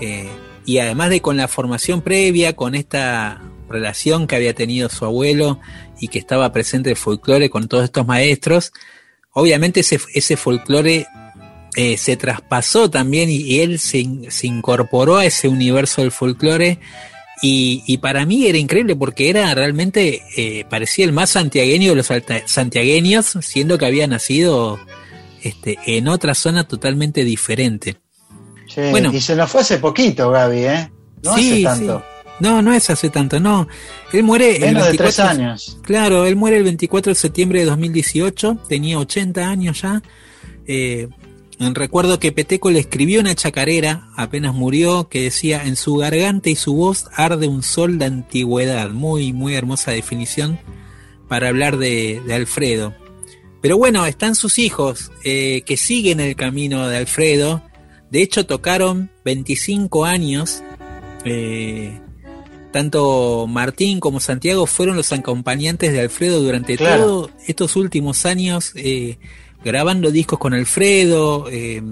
eh, y además de con la formación previa, con esta relación que había tenido su abuelo y que estaba presente el folclore con todos estos maestros, obviamente ese, ese folclore eh, se traspasó también y, y él se, se incorporó a ese universo del folclore Y, y para mí era increíble porque era realmente, eh, parecía el más santiagueño de los santiagueños, siendo que había nacido este, en otra zona totalmente diferente. Bueno. Y se nos fue hace poquito, Gaby, ¿eh? No Sí, hace tanto. sí. No, no es hace tanto, no. Él muere el Menos de 24 tres años. Claro, él muere el 24 de septiembre de 2018, tenía 80 años ya. Eh, recuerdo que Peteco le escribió una chacarera apenas murió que decía en su garganta y su voz arde un sol de antigüedad. Muy, muy hermosa definición para hablar de, de Alfredo. Pero bueno, están sus hijos eh, que siguen el camino de Alfredo. De hecho, tocaron 25 años. eh, tanto Martín como Santiago fueron los acompañantes de Alfredo durante Claro. todos estos últimos años, eh, grabando discos con Alfredo. eh,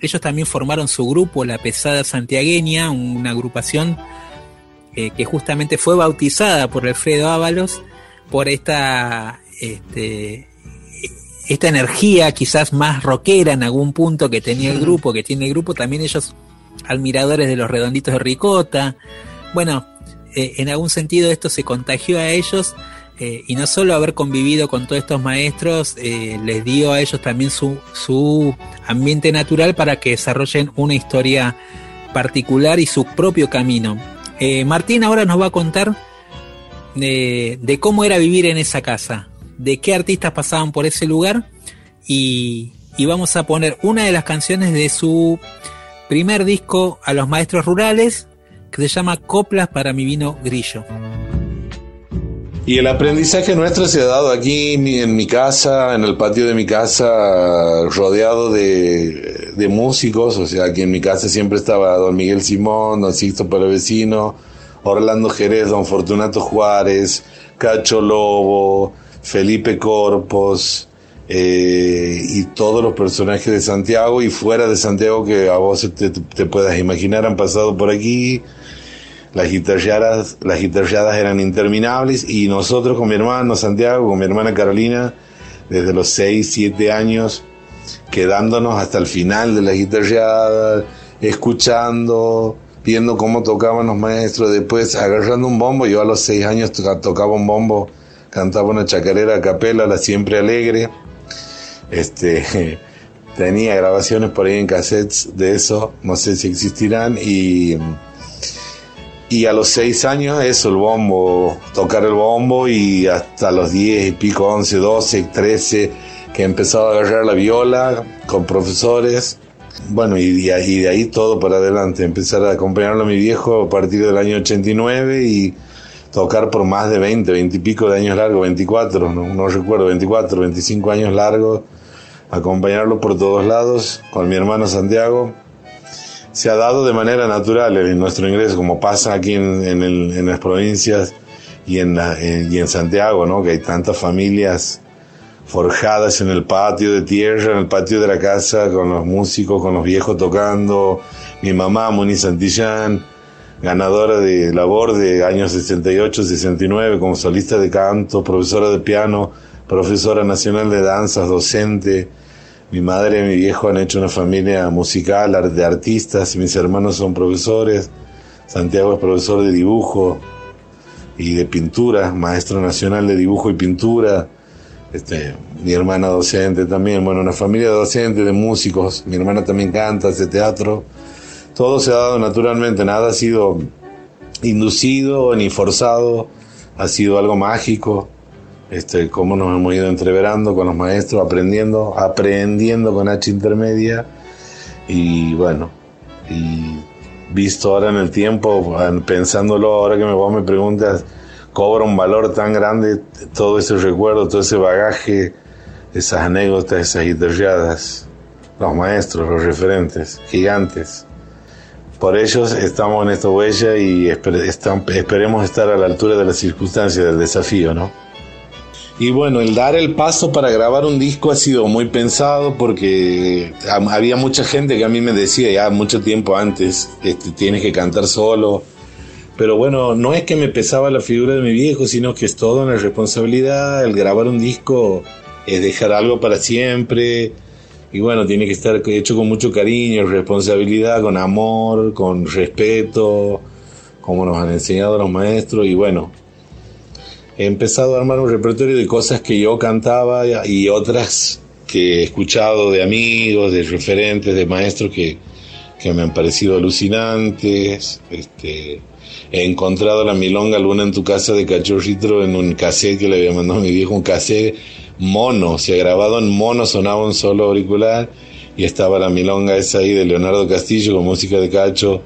ellos también formaron su grupo, La Pesada Santiagueña, una agrupación eh, que justamente fue bautizada por Alfredo Ábalos por esta, este, esta energía quizás más rockera en algún punto que tenía el grupo, que tiene el grupo, también ellos admiradores de los redonditos de ricota. Bueno, eh, en algún sentido esto se contagió a ellos eh, y no solo haber convivido con todos estos maestros eh, les dio a ellos también su, su ambiente natural para que desarrollen una historia particular y su propio camino. Martín ahora nos va a contar de, de cómo era vivir en esa casa, de qué artistas pasaban por ese lugar y, y vamos a poner una de las canciones de su primer disco a los maestros rurales que se llama Coplas para mi vino grillo. Y el aprendizaje nuestro se ha dado aquí en mi casa, en el patio de mi casa, rodeado de, de músicos. O sea, aquí en mi casa siempre estaba don Miguel Simón, don Sixto Palavecino, Orlando Jerez, don Fortunato Juárez, Cacho Lobo, Felipe Corpos, eh, y todos los personajes de Santiago y fuera de Santiago que a vos te puedas imaginar han pasado por aquí. Las guitarreadas, las guitarreadas eran interminables y nosotros con mi hermano Santiago, con mi hermana Carolina, desde los 6, 7 años, quedándonos hasta el final de las guitarreadas, escuchando, viendo cómo tocaban los maestros, después agarrando un bombo, yo a los 6 años to- tocaba un bombo, cantaba una chacarera a capela, la siempre alegre, este, *laughs* tenía grabaciones por ahí en cassettes de eso, no sé si existirán y... Y a los seis años, eso, el bombo, tocar el bombo y hasta los 10 y pico, 11, 12, 13, que empezaba a agarrar la viola con profesores. Bueno, y de ahí, y de todo para adelante. Empezar a acompañarlo a mi viejo a partir del año 89 y tocar por más de 20, 20 y pico de años largos, 24, no, no recuerdo, 24, 25 años largos. Acompañarlo por todos lados con mi hermano Santiago se ha dado de manera natural en nuestro ingreso, como pasa aquí en, las provincias y en, la- en Santiago, ¿no? que hay tantas familias forjadas en el patio de tierra, en el patio de la casa, con los músicos, con los viejos tocando. Mi mamá, Moni Santillán, ganadora de labor de años 68, 69, como solista de canto, profesora de piano, profesora nacional de danzas, docente. Mi madre y mi viejo han hecho una familia musical de artistas y mis hermanos son profesores. Santiago es profesor de dibujo y de pintura, maestro nacional de dibujo y pintura. Este, mi hermana docente también, bueno, una familia docente de músicos. Mi hermana también canta, hace teatro. Todo se ha dado naturalmente, nada ha sido inducido ni forzado, ha sido algo mágico este, cómo nos hemos ido entreverando con los maestros, aprendiendo, aprendiendo con H intermedia y bueno, y visto ahora en el tiempo, pensándolo ahora que me, vos me preguntas, cobra un valor tan grande todo ese recuerdo, todo ese bagaje, esas anécdotas, esas guitarreadas, los maestros, los referentes, gigantes. Por ellos estamos en esta huella y esperemos estar a la altura de las circunstancias, del desafío, ¿no? Y bueno, el dar el paso para grabar un disco ha sido muy pensado porque ha- había mucha gente que a mí me decía ya mucho tiempo antes, este, tienes que cantar solo. Pero bueno, no es que me pesaba la figura de mi viejo, sino que es toda una responsabilidad. El grabar un disco es dejar algo para siempre. Y bueno, tiene que estar hecho con mucho cariño, responsabilidad, con amor, con respeto, como nos han enseñado los maestros y bueno, he empezado a armar un repertorio de cosas que yo cantaba y otras que he escuchado de amigos, de referentes, de maestros que, que me han parecido alucinantes. Este, he encontrado la milonga Luna en tu casa de Cachorrito en un cassette que le había mandado a mi viejo, un cassette mono, se ha grabado en mono, sonaba un solo auricular y estaba la milonga esa ahí de Leonardo Castillo con música de Cacho.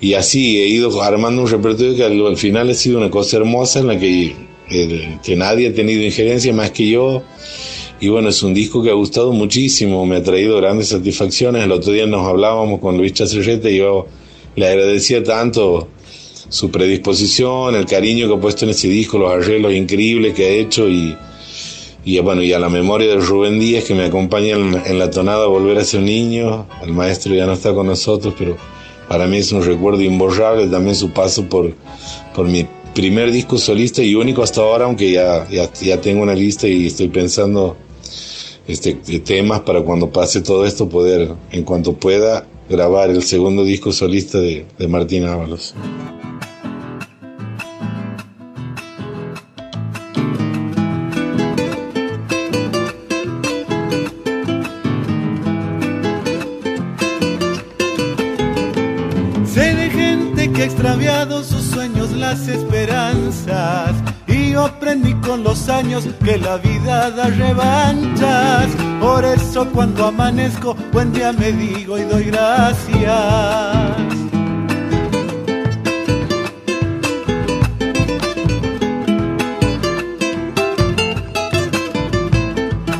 Y así he ido armando un repertorio que al, final ha sido una cosa hermosa en la que, eh, que nadie ha tenido injerencia más que yo y bueno, es un disco que ha gustado muchísimo, me ha traído grandes satisfacciones. El otro día nos hablábamos con Luis Chacerrete y yo le agradecía tanto su predisposición, el cariño que ha puesto en ese disco, los arreglos increíbles que ha hecho y, y bueno, y a la memoria de Rubén Díaz que me acompaña en, la tonada Volver a ser niño. El maestro ya no está con nosotros, pero para mí es un recuerdo imborrable también su paso por, por mi primer disco solista y único hasta ahora, aunque ya, ya, tengo una lista y estoy pensando este, temas para cuando pase todo esto poder, en cuanto pueda, grabar el segundo disco solista de, de Martín Ábalos. Que la vida da revanchas. Por eso cuando amanezco, buen día me digo y doy gracias.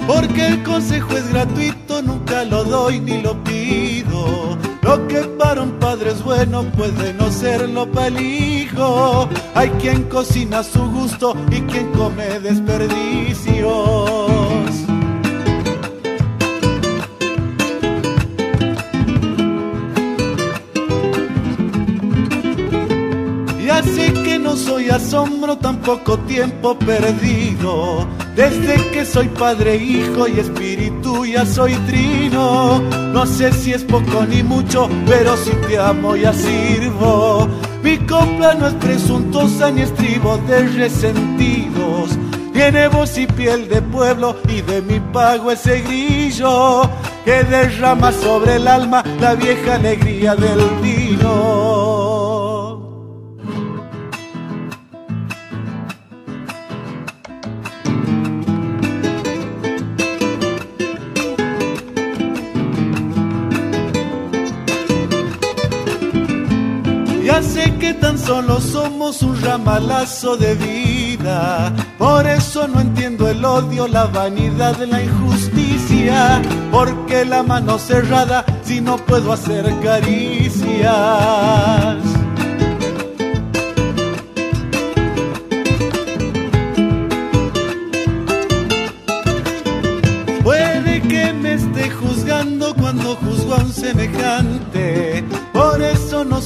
Porque el consejo es gratuito, nunca lo doy ni lo es bueno puede no serlo hijo. Hay quien cocina a su gusto y quien come desperdicios. Ya sé que no soy asombro, tampoco tiempo perdido. Desde que soy padre, hijo y espíritu ya soy trino. No sé si es poco ni mucho, pero si te amo ya sirvo. Mi copla no es presuntuosa ni estribo de resentidos. Tiene voz y piel de pueblo y de mi pago ese grillo que derrama sobre el alma la vieja alegría del vino. Solo somos un ramalazo de vida. Por eso no entiendo el odio, la vanidad, la injusticia. Porque la mano cerrada si no puedo hacer caricias. Puede que me esté juzgando cuando juzgo a un semejante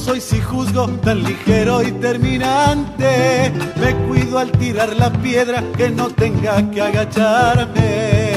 soy si juzgo tan ligero y terminante. Me cuido al tirar la piedra que no tenga que agacharme.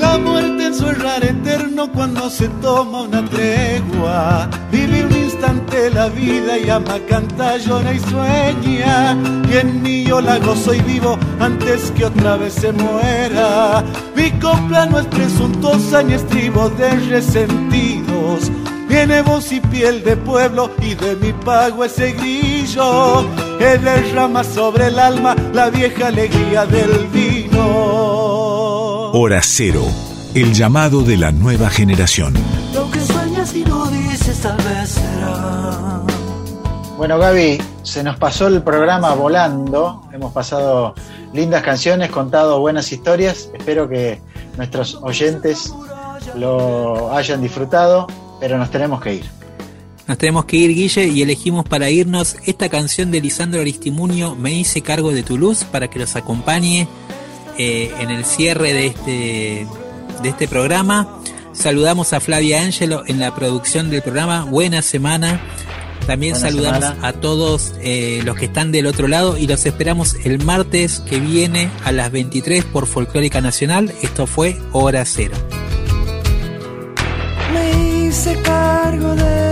La muerte en su errar eterno cuando se toma una tregua. Vivir un instante la vida y ama, canta, llora y sueña. Y en mí yo la gozo y vivo antes que otra vez se muera. Mi copla no es presuntuosa ni estribo de resentidos. Tiene voz y piel de pueblo y de mi pago ese grillo que derrama sobre el alma la vieja alegría del vino. Hora cero, el llamado de la nueva generación. Lo que sueñas y no dices tal vez será. Bueno, Gaby, se nos pasó el programa volando. Hemos pasado lindas canciones, contado buenas historias. Espero que nuestros oyentes lo hayan disfrutado, pero nos tenemos que ir. Nos tenemos que ir, Guille, y elegimos para irnos esta canción de Lisandro Aristimuño, Me hice cargo de tu luz, para que los acompañe eh, en el cierre de este, de este programa. Saludamos a Flavia Ángelo en la producción del programa. Buena semana También Buena saludamos semana. a todos eh, los que están del otro lado y los esperamos el martes que viene a las 23 por Folclórica Nacional. Esto fue Hora Cero. Me hice cargo de